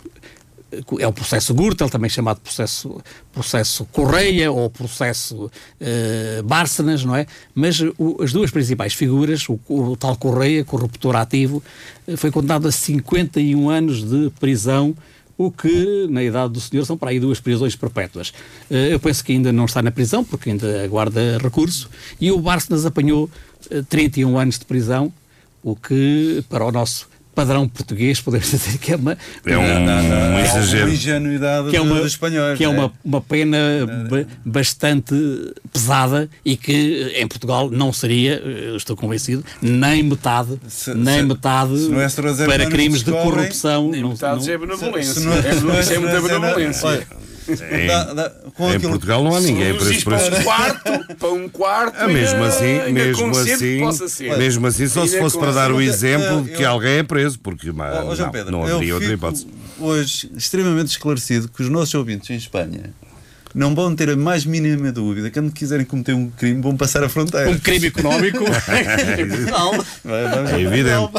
é o processo Gürtel, também chamado processo, processo Correia ou processo eh, Bárcenas, não é? Mas o- as duas principais figuras, o, o tal Correia, corruptor ativo, eh, foi condenado a 51 anos de prisão, o que, na idade do senhor, são para aí duas prisões perpétuas. Eh, eu penso que ainda não está na prisão, porque ainda aguarda recurso, e o Bárcenas apanhou eh, 31 anos de prisão, o que, para o nosso padrão português, podemos dizer que é uma, É um, É exagero. uma ingenuidade que é uma, dos espanhóis. que é não uma, uma pena ba- bastante pesada e que em Portugal não seria, eu estou convencido, nem metade, Se- nem se- metade se não é para crimes de corrupção. Nem não- metade não- já é benevolência. Se não é- É não é- é não muita é- não é- benevolência. Em, dá- dá- com em aquilo- Portugal não há ninguém preso Reduzis por para um quarto, para um quarto, Ah, mesmo ainda- assim, ainda mesmo assim, mesmo assim, só se fosse para dar o exemplo de que alguém é preso, porque mas, João não, Pedro, não haveria outra hipótese. hoje extremamente esclarecido que os nossos ouvintes em Espanha não vão ter a mais mínima dúvida que quando quiserem cometer um crime vão passar a fronteira. Um crime económico em Portugal. Vai, vamos É evidente.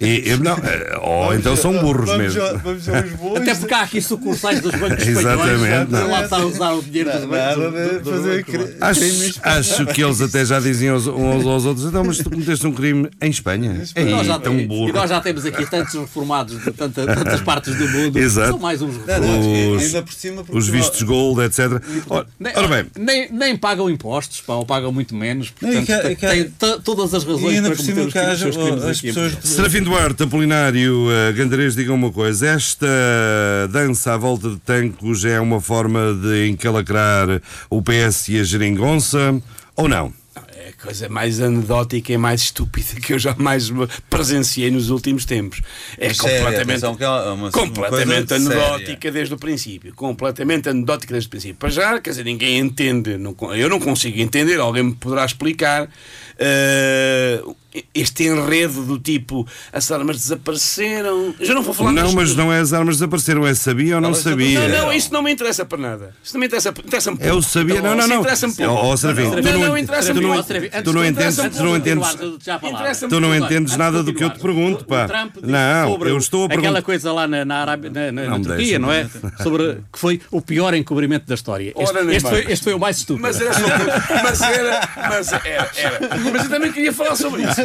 E, e- não, ou então são burros vamos mesmo. Vamos a Lisboa. Até porque há aqui sucursais dos bancos espanhóis. Exatamente, Não. não. Lá está a usar o dinheiro dos bancos. não. Acho, acho que eles até já diziam aos- uns aos outros: então, mas tu cometeste um crime em Espanha. E nós, já É tão temos, burro. e nós já temos aqui tantos reformados de tanta- tantas partes do mundo. Exato. São mais uns Não, reformados. não, Os- ainda por cima porque Os vistos gold, etc. Ora, Nem, ora bem, nem, nem pagam impostos, pá, ou pagam muito menos. E Portanto, que- que- têm to- todas as razões para cometer os, seus crimes as aqui pessoas. Serafim Duarte, Apolinário, uh, Gandarês, diga uma coisa: esta dança à volta de tancos é uma forma de encalacrar o PS e a geringonça ou não? É coisa mais anedótica e mais estúpida que eu jamais presenciei nos últimos tempos. É completamente, é uma- uma completamente anedótica desde o princípio. Completamente anedótica desde o princípio. Para já, quer dizer, ninguém entende. eu não consigo entender, alguém me poderá explicar. eh, este enredo do tipo as armas desapareceram. Eu já não vou falar Não, mas não é as armas desapareceram, é sabia ou não sabia. Não, não, isso não me interessa para nada. Isso não me interessa, interessa-me pouco. É o sabia. Não, não, Isso não. interessa-me pouco. Serafim, tu não, não, não, interessa tu não, tu não entendes, tu não entendes, tu não entendes nada do que eu te pergunto, pá. Não, sobre eu estou a aquela perguntar. coisa lá na, na, Arábia, na, Não me Turquia, não é? não Sobre que foi o pior encobrimento da história. Este, foi, este foi o mais estúpido. Mas era só mas era, mas era, era. Mas eu também queria falar sobre isso.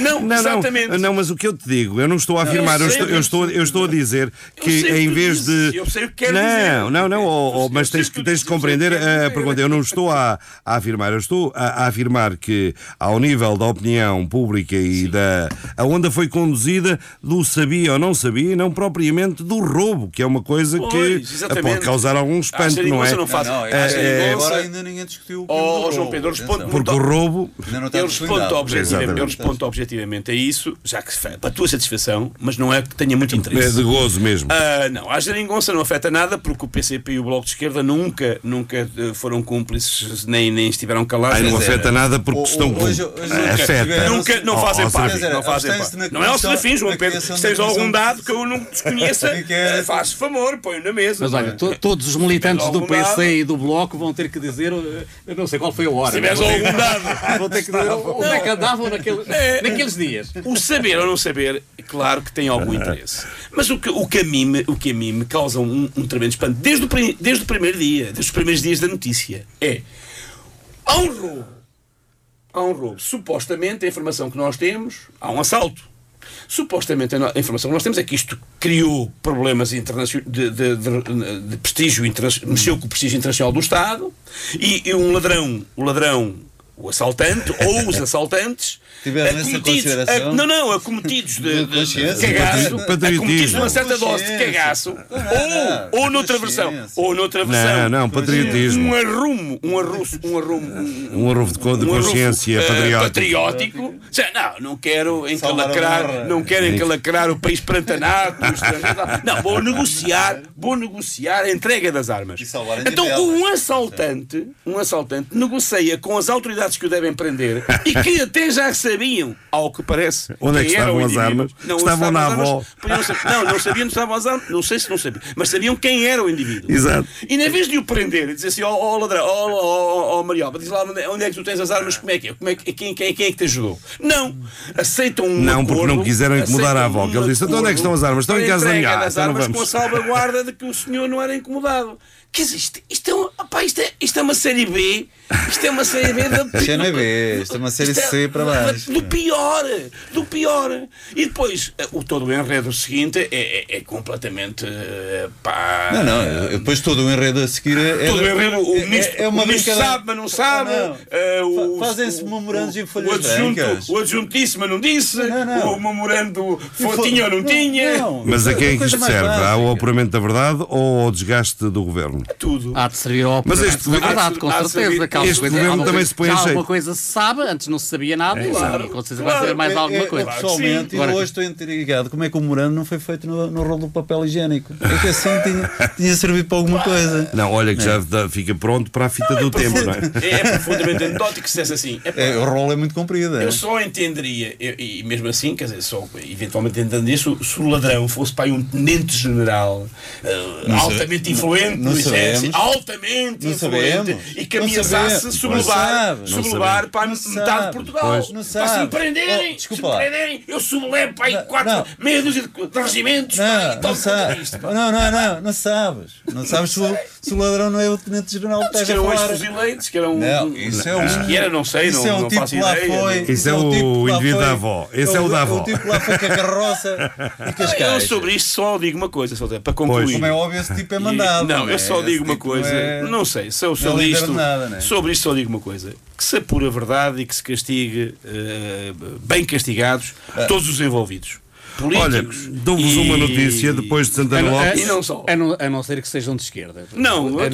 Não, Não, exatamente. não, não, mas o que eu te digo, eu não estou a afirmar, eu, sei estou, eu, estou, eu estou a dizer que em vez de. eu sei o que quero não, dizer. não, não, ó, Eu mas tens que tens de compreender eu a pergunta. Eu não estou a, a afirmar, eu estou a, a afirmar que, ao nível da opinião pública e da. A onda foi conduzida do sabia ou não sabia e não propriamente do roubo, que é uma coisa Pois, que exatamente. pode causar algum espanto, não é? não faz. Não, a é, geringonça- agora ainda ninguém discutiu o Oh, do oh, João Pedro, eu respondo atenção. Porque o roubo. Ainda não está Eu respondo, consolidado. Objetivamente, eu Exatamente. respondo objetivamente a isso, já que se- para a tua satisfação, mas não é que tenha muito É interesse. de gozo mesmo. Ah, não, a geringonça não afeta nada porque o PCP e o Bloco de Esquerda nunca, nunca eh, foram cúmplices nem, nem estiveram calados. Ai, não afeta nada porque O- estão hoje- hoje nunca Afeta. Nunca, não Oh, fazem oh, parte. Não, fazem parte. não é o comissão- Serafim, João Pedro. Se tens algum dado que eu não desconheça, Que é- eh, faz favor, põe na mesa. Mas olha, é? to- todos os militantes do PC e do Bloco vão ter que dizer, eh, eu não sei qual foi a hora. Se tiveres algum dado. Vão ter que dizer onde é que andavam naqueles, É. naqueles dias. O saber ou não saber, claro que tem algum interesse. Mas o que, o que, a, mim, me- o que a mim me causa um, um tremendo espanto, desde o, desde o primeiro dia, desde os primeiros dias da notícia, é. Há um roubo. Há um roubo. Supostamente, a informação que nós temos, há um assalto. Supostamente, a, informação que nós temos é que isto criou problemas de, de- de- de prestígio mexeu com o prestígio internacional do Estado e, e um ladrão, o ladrão, o assaltante ou os assaltantes. Tiveram essa acometidos- consideração? a- não, não, acometidos de, de, de cagaço, acometidos de uma certa dose de cagaço, ou, ou noutra versão, ou noutra versão, Não, não, patriotismo. um arrumo, um arruço, um arrumo, um, Um arrovo de, de um consciência eh, patriótico. Não, não quero encalacrar, não quero encalacrar o país prantanato. Não, vou negociar, vou negociar a entrega das armas. Então, um assaltante, um assaltante negocia com as autoridades que o devem prender e que até já sabiam, ao que parece, Onde é que estavam as armas? Não, Estavam na avó. Não, não sabiam onde estavam as armas, não sei se não sabiam, mas sabiam quem era o indivíduo. Exato. E na vez de o prender e dizer assim, ó oh, ladrão, ó oh, oh, oh, Marioba, diz lá onde é, onde é que tu tens as armas, como é que é? Como é que, quem, quem, quem é que te ajudou? Não. Aceitam um Não, porque não quiseram incomodar a avó, que ele disse, então onde é que estão as armas? Estão em casa da minha. Ah, então armas vamos. com a salvaguarda de que o senhor não era incomodado. Quer dizer, isto, isto, é, opá, isto, é, isto é uma série B. Isto é uma série B da Isto é não é B, isto é uma série C para baixo. Do pior, do pior. E depois, o todo o enredo seguinte é, é, é completamente. eh, Pá, Não, não, depois todo o enredo a seguir é. Todo o enredo, o é- ministro, é uma o ministro sabe, mas não sabe. Não. eh, Fazem-se memorandos o- em folhas o adjunto, brancas. O adjunto disse, mas não disse. Não, não. O memorando foi, tinha ou não, não, tinha. não. Mas a quem é que isto serve? Ao apuramento da verdade ou ao desgaste do governo? Tudo. Há de servir ao este da verdade, com de certeza. Que há alguma este coisa- governo alguma também coisa- se põe já jeito. alguma coisa se sabe, antes não se sabia nada, claro, e com certeza claro. vai saber mais É- alguma é- coisa. eu pessoalmente, Agora- hoje estou intrigado como é que o memorando não foi feito no, no rolo do papel higiênico. É que assim tinha, tinha servido para alguma coisa. Não, olha que já dá- fica pronto para a fita do tempo, não é? É profundamente anedótico se dissesse assim. É, o rolo é muito comprido. É. Eu só entenderia, eu- e mesmo assim, quer dizer, só eventualmente entenderia se, o- se o ladrão fosse para aí um tenente-general eh, Não altamente influente não no exército, sabemos. altamente Não influente e que Não sabemos. sublevar, Não sabe. Não sublevar para a Não metade sabe. de Portugal. Pois. Não Pá, se me sabe. prenderem, Oh, se me prenderem, eu sublevo para aí Não, quatro, não. meia dúzia de, de regimentos. e Não, não sabes. disto, pá. Não, não, não, não sabes. Não sabes se o, se o ladrão não é o tenente-general que Diz estás que a um falar. ex-fuzileiro, diz que era um. Não, isso é um. Que era, não sei, isso não, é um não tipo faço que lá ideia. foi. Isso é o tipo que indivíduo da avó. Esse é o da avó. O tipo que lá foi com a carroça e com as Eu sobre isto só digo uma coisa, só para concluir. Como é óbvio, esse tipo é mandado. Não, não eu é? só digo uma tipo coisa. é- Não sei, se eu não é líder isto. Sobre isto só digo uma coisa. Que se apure a verdade e que se castigue, eh, bem castigados, Ah. todos os envolvidos. Olha, políticos. dou-vos e- uma notícia depois de Santana A- a- Lopes. E não só. A não, a não ser que sejam de esquerda. Não, é, eu é-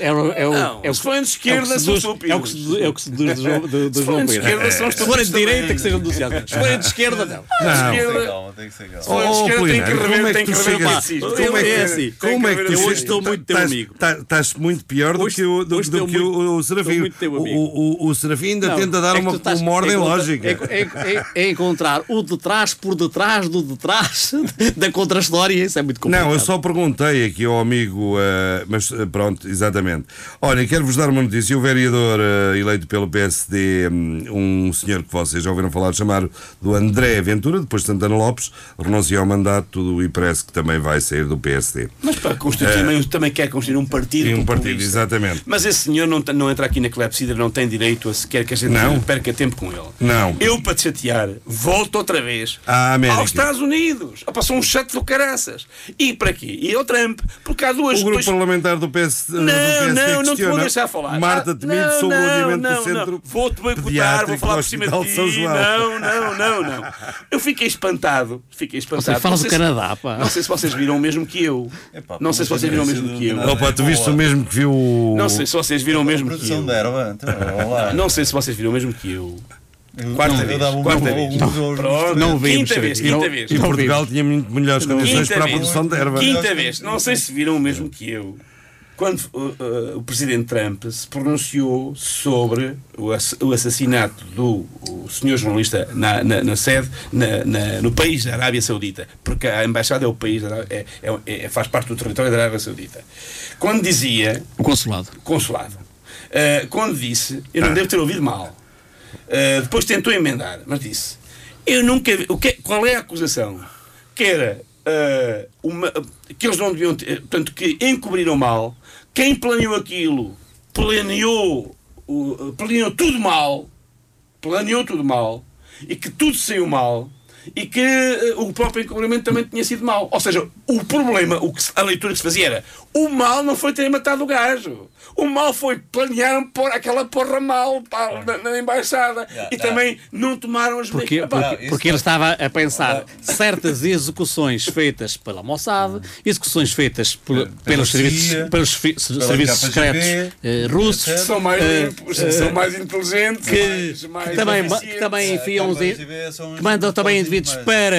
é- é é é se forem de esquerda, é o que são estúpidos. É o que é que seduz do João- Se Pedro. esquerda, são Se forem de direita, que sejam do socialismo. Se forem de esquerda, não. Não. Calma, tem que ser calma. Se forem de Oh, esquerda, tem que rever, é tem que rever o é que Como é que o hoje estou muito teu amigo. tá- Estás muito pior do que o, Serafim. O, amigo. o, o Serafim ainda tenta dar é uma, ordem é lógica. É, é- é- é encontrar o de trás por detrás do de trás da contra-história. Isso é muito complicado. Não, eu só perguntei aqui ao amigo, eh, mas eh, pronto, exatamente. Olha, quero-vos dar uma notícia. O vereador eh, eleito pelo PSD, hum, um senhor que vocês já ouviram falar, chamado do André Ventura, depois de Santana Lopes, renunciou ao mandato e parece que também vai sair do PSD. Mas para constituir também, também quer constituir um partido. Um partido, populista. exatamente. Mas esse senhor não, tem- não entra aqui na Clepsidra, não tem direito a sequer que a gente Não? perca tempo com ele. Não. Eu, para te chatear, volto outra vez À América. aos Estados Unidos. Ah, Passou um chato do caraças. E para quê? E ao Trump. Porque há duas O grupo duas- parlamentar do PS, do Não, PSD não, não te vou deixar falar. Marta Ah, Temido não, sobre o não, adiamento não, do centro não. Vou-te boicotar, vou falar do por cima de ti. São. Não, não, não, não. Eu fiquei espantado. Fiquei espantado. Você fala Não do sei se- Canadá, pá. Não sei se vocês viram o mesmo que eu. Epá, Não sei se vocês viram o mesmo que eu. Opa, tu viste o mesmo que viu o. Não sei se vocês viram o mesmo que eu. Não sei se vocês viram o mesmo que eu. Quarta não, vez, um- quarta vez. Pronto, Não vimos, quinta vez, quinta vez. E Portugal tinha muito melhores condições Quinta para a produção de erva. Quinta vez. Não sei se viram o mesmo que eu. Quando uh, uh, o presidente Trump se pronunciou sobre o, ass- o assassinato do o senhor jornalista na, na- na sede, na- na- no país da Arábia Saudita, porque a embaixada é o país, é, é- é- faz parte do território da Arábia Saudita. Quando dizia O consulado. consulado. Uh, quando disse, eu não devo ter ouvido mal. Uh, depois tentou emendar, mas disse: Eu nunca vi. O que, qual é a acusação? Que era uh, uma, que eles não deviam ter. Portanto, que encobriram mal. Quem planeou aquilo planeou, planeou tudo mal. Planeou tudo mal. E que tudo saiu mal. E que uh, o próprio encobrimento também tinha sido mal. Ou seja, o problema, o que a leitura que se fazia era: o mal não foi terem matado o gajo. O mal foi planearam pôr aquela porra mal pá, na, na embaixada. e também não tomaram as Porquê? medidas. Pá, Porque, porque ele estava a pensar certas execuções feitas pela Mossad, execuções feitas por- pelos CIA, serviços, pelos pela serviços KGB, secretos eh, russos, são mais eh, limpos, são mais inteligentes, que, mais, mais que também, que também enfiam que mandam também indivíduos mais- para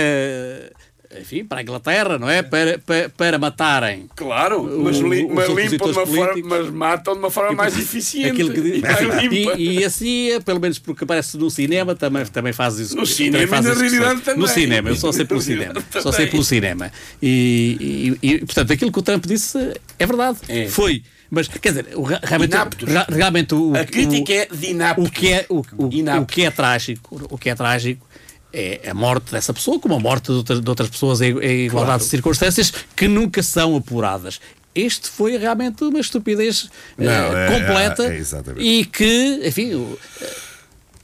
enfim, para a Inglaterra, não é? Para, para, para matarem Claro, mas, O- li, mas limpam de uma forma, mas matam de uma forma mais eficiente. Que e. E, e a CIA, pelo menos porque aparece no cinema, também, também faz isso. No cinema faz e na realidade também. No cinema, eu só sei pelo cinema. Só sei pelo cinema. E, e- e, portanto, aquilo que o Trump disse é verdade. É. Foi. Mas, quer dizer, o- realmente, o, A crítica o, é de inaptos. o que é o, o, o que é trágico, o que é trágico é a morte dessa pessoa, como a morte de outras, de outras pessoas em, em igualdade de circunstâncias que nunca são apuradas. Este foi realmente uma estupidez Não, é- completa é- é e que, enfim, o-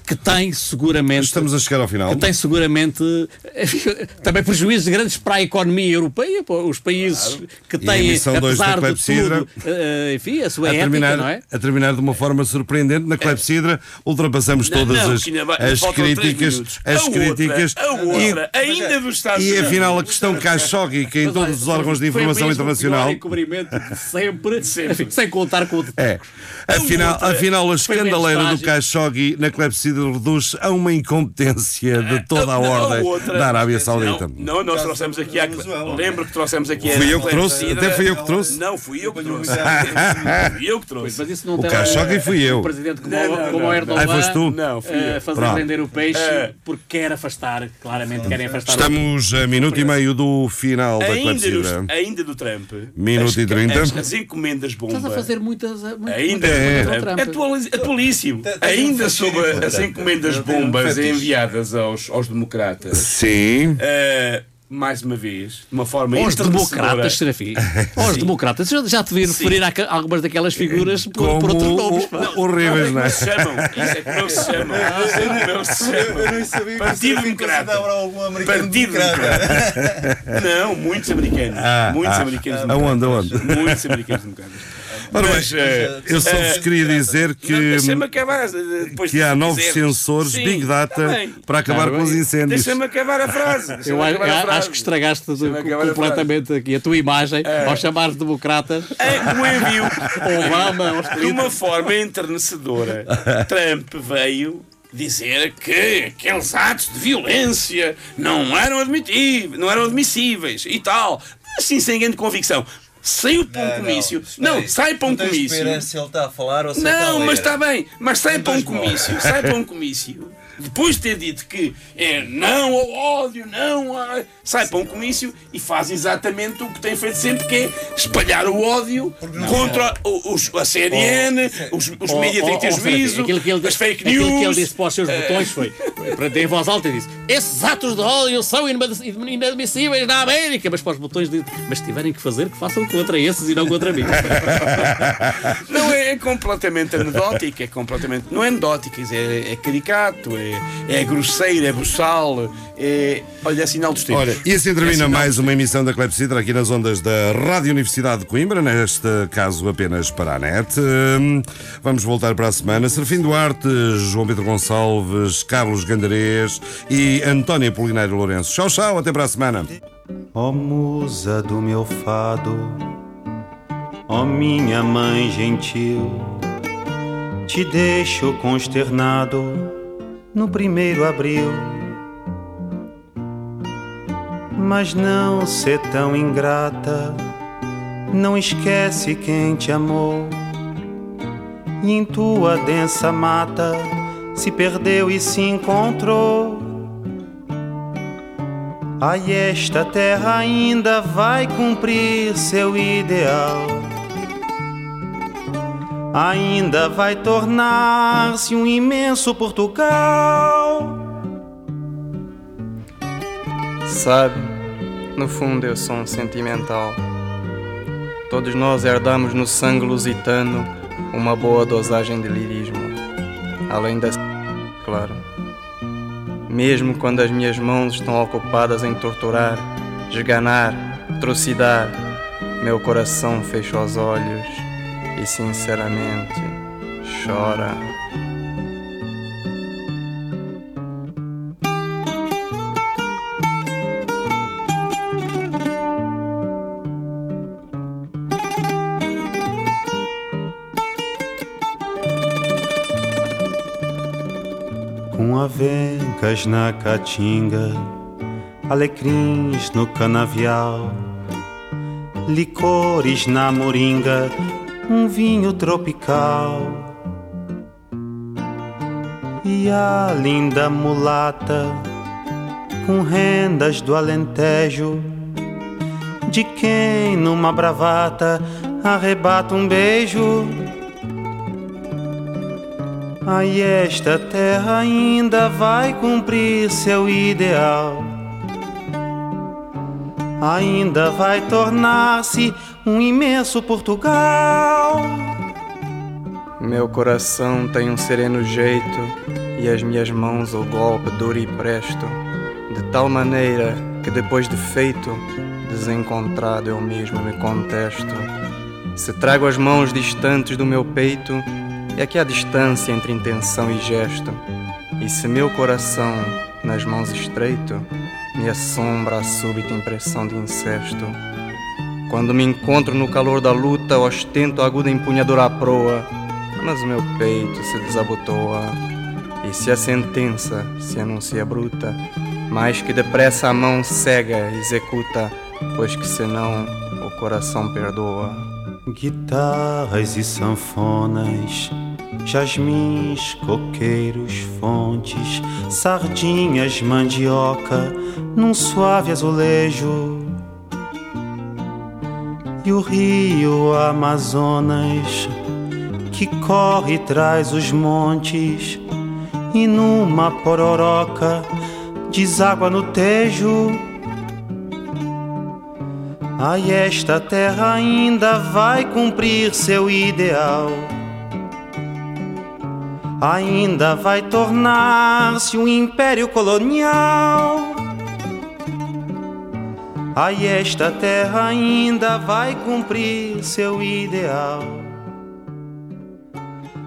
que tem seguramente Estamos a chegar ao final. que tem seguramente também prejuízos grandes para a economia europeia, os países que E a têm, apesar de tudo, eh, enfim, a sua a ética, terminar, não é? a terminar de uma forma surpreendente, na Clepsidra ultrapassamos Não, todas não, as, que vai- as críticas, as A outra, críticas. a outra, ainda dos Estados e, e afinal a questão Khashoggi, que em todos os órgãos de informação internacional. encobrimento sempre, Sempre. sem contar com o é, afinal, outra afinal a escandaleira do. Khashoggi na Clepsidra reduz a uma incompetência de toda a ordem outra- da Arábia Saudita. Não, não, nós trouxemos aqui a. Lembro que trouxemos aqui a. Fui eu que trouxe, até fui eu que trouxe. Não, fui eu que trouxe. fui eu que trouxe. Mas isso não O tem Khashoggi fui eu. O presidente como, Não, não, como não. o Erdogan Ah, foste tu? Não, fui eh, eu. fazer Pronto. render o peixe Eh. porque quer afastar, claramente querem afastar o- Estamos a minuto e meio do final da nos- ainda do Trump. Minuto as, e trinta. As, as encomendas bomba. Estás a fazer muitas. muitas Ainda É. é, atualíssimo. Ainda sobre as encomendas bombas enviadas aos, aos democratas. Sim. eh, mais uma vez, de uma forma Aos enternecedora. democratas, Serafim. Aos democratas. Já, já te vi referir a algumas daquelas figuras por, por Como outros nomes. horríveis, não é? Isso é como eles se chamam. Isso é como eles se chamam. Partido Democrata. Partido Democrata. Não, muitos americanos. Ah, muitos ah. americanos Aonde, democratas. aonde? Muitos americanos democratas. Ora bem, Mas, eh, eu só vos eh, queria dizer que, Não, acabar. eh, Depois que há novos quiser. sensores Sim, Big Data tá para acabar com os incêndios. Deixa-me acabar a frase. Eu acho, a frase. acho que estragaste de- acabar a completamente aqui a tua imagem ao chamar democratas É, o envio Obama de uma forma enternecedora. Trump veio dizer que aqueles atos de violência não eram admitíveis, não eram admissíveis e tal. Assim, sem grande convicção. Saiu para um comício. Não, sai para um comício. se ele está a falar ou se Não, mas está bem. Mas sai para um comício. Sai para um comício. Depois de ter dito que é não ao ódio, não a... Sai para um comício e faz exatamente o que tem feito sempre, que é espalhar o ódio contra o- os, a CNN, os, os Oh, mídias têm que ter oh, oh, juízo, aquilo que ele, as fake aquilo que ele news. disse para os seus botões foi, para em voz alta, disse: esses atos de ódio são inad- inadmissíveis na América, mas para os botões disse: mas se tiverem que fazer, que façam contra esses e não contra mim. Não é, é completamente anedótico, é completamente. Não é anedótico, é, é caricato, é, é grosseiro, é buçal, é. Olha, é sinal dos tempos. Olha, e assim É termina sinal mais uma emissão da Clepsidra aqui nas ondas da Rádio Universidade de Coimbra, neste caso apenas para a net. Hum, Vamos voltar para a semana. Serafim Duarte, João Pedro Gonçalves, Carlos Gandarês e António Apolinário Lourenço. Tchau, tchau, até para a semana. Ó musa do meu fado, ó minha mãe gentil, te deixo consternado no primeiro abril. Mas não ser tão ingrata, não esquece quem te amou. E em tua densa mata se perdeu e se encontrou. Ai, esta terra ainda vai cumprir seu ideal. Ainda vai tornar-se um imenso Portugal. Sabe, no fundo eu sou um sentimental. Todos nós herdamos no sangue lusitano uma boa dosagem de lirismo. Além da. claro. Mesmo quando as minhas mãos estão ocupadas em torturar, esganar, trucidar, meu coração fecha os olhos sinceramente chora. Com avencas na caatinga, alecrins no canavial, licores na moringa, um vinho tropical. E a linda mulata, com rendas do Alentejo, de quem numa bravata arrebata um beijo. Ai, esta terra ainda vai cumprir seu ideal. Ainda vai tornar-se um imenso Portugal. Meu coração tem um sereno jeito e as minhas mãos o golpe duro e presto, de tal maneira que depois de feito, desencontrado eu mesmo me contesto. Se trago as mãos distantes do meu peito, é que há distância entre intenção e gesto. E se meu coração nas mãos estreito, me assombra a súbita impressão de incesto. Quando me encontro no calor da luta, ostento a aguda empunhadura à proa, mas o meu peito se desabotoa. E se a sentença se anuncia bruta, mais que depressa a mão cega executa, pois que senão o coração perdoa. Guitarras e sanfonas, jasmins, coqueiros, fontes, sardinhas, mandioca, num suave azulejo. E o rio Amazonas, que corre e traz os montes, e numa pororoca deságua no tejo. Ai, esta terra ainda vai cumprir seu ideal. Ainda vai tornar-se um império colonial. Ai, esta terra ainda vai cumprir seu ideal.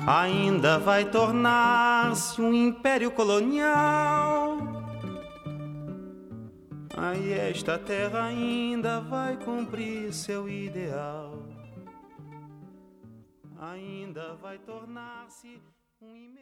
ainda vai tornar-se um império colonial. Aí esta terra ainda vai cumprir seu ideal. Ainda vai tornar-se um.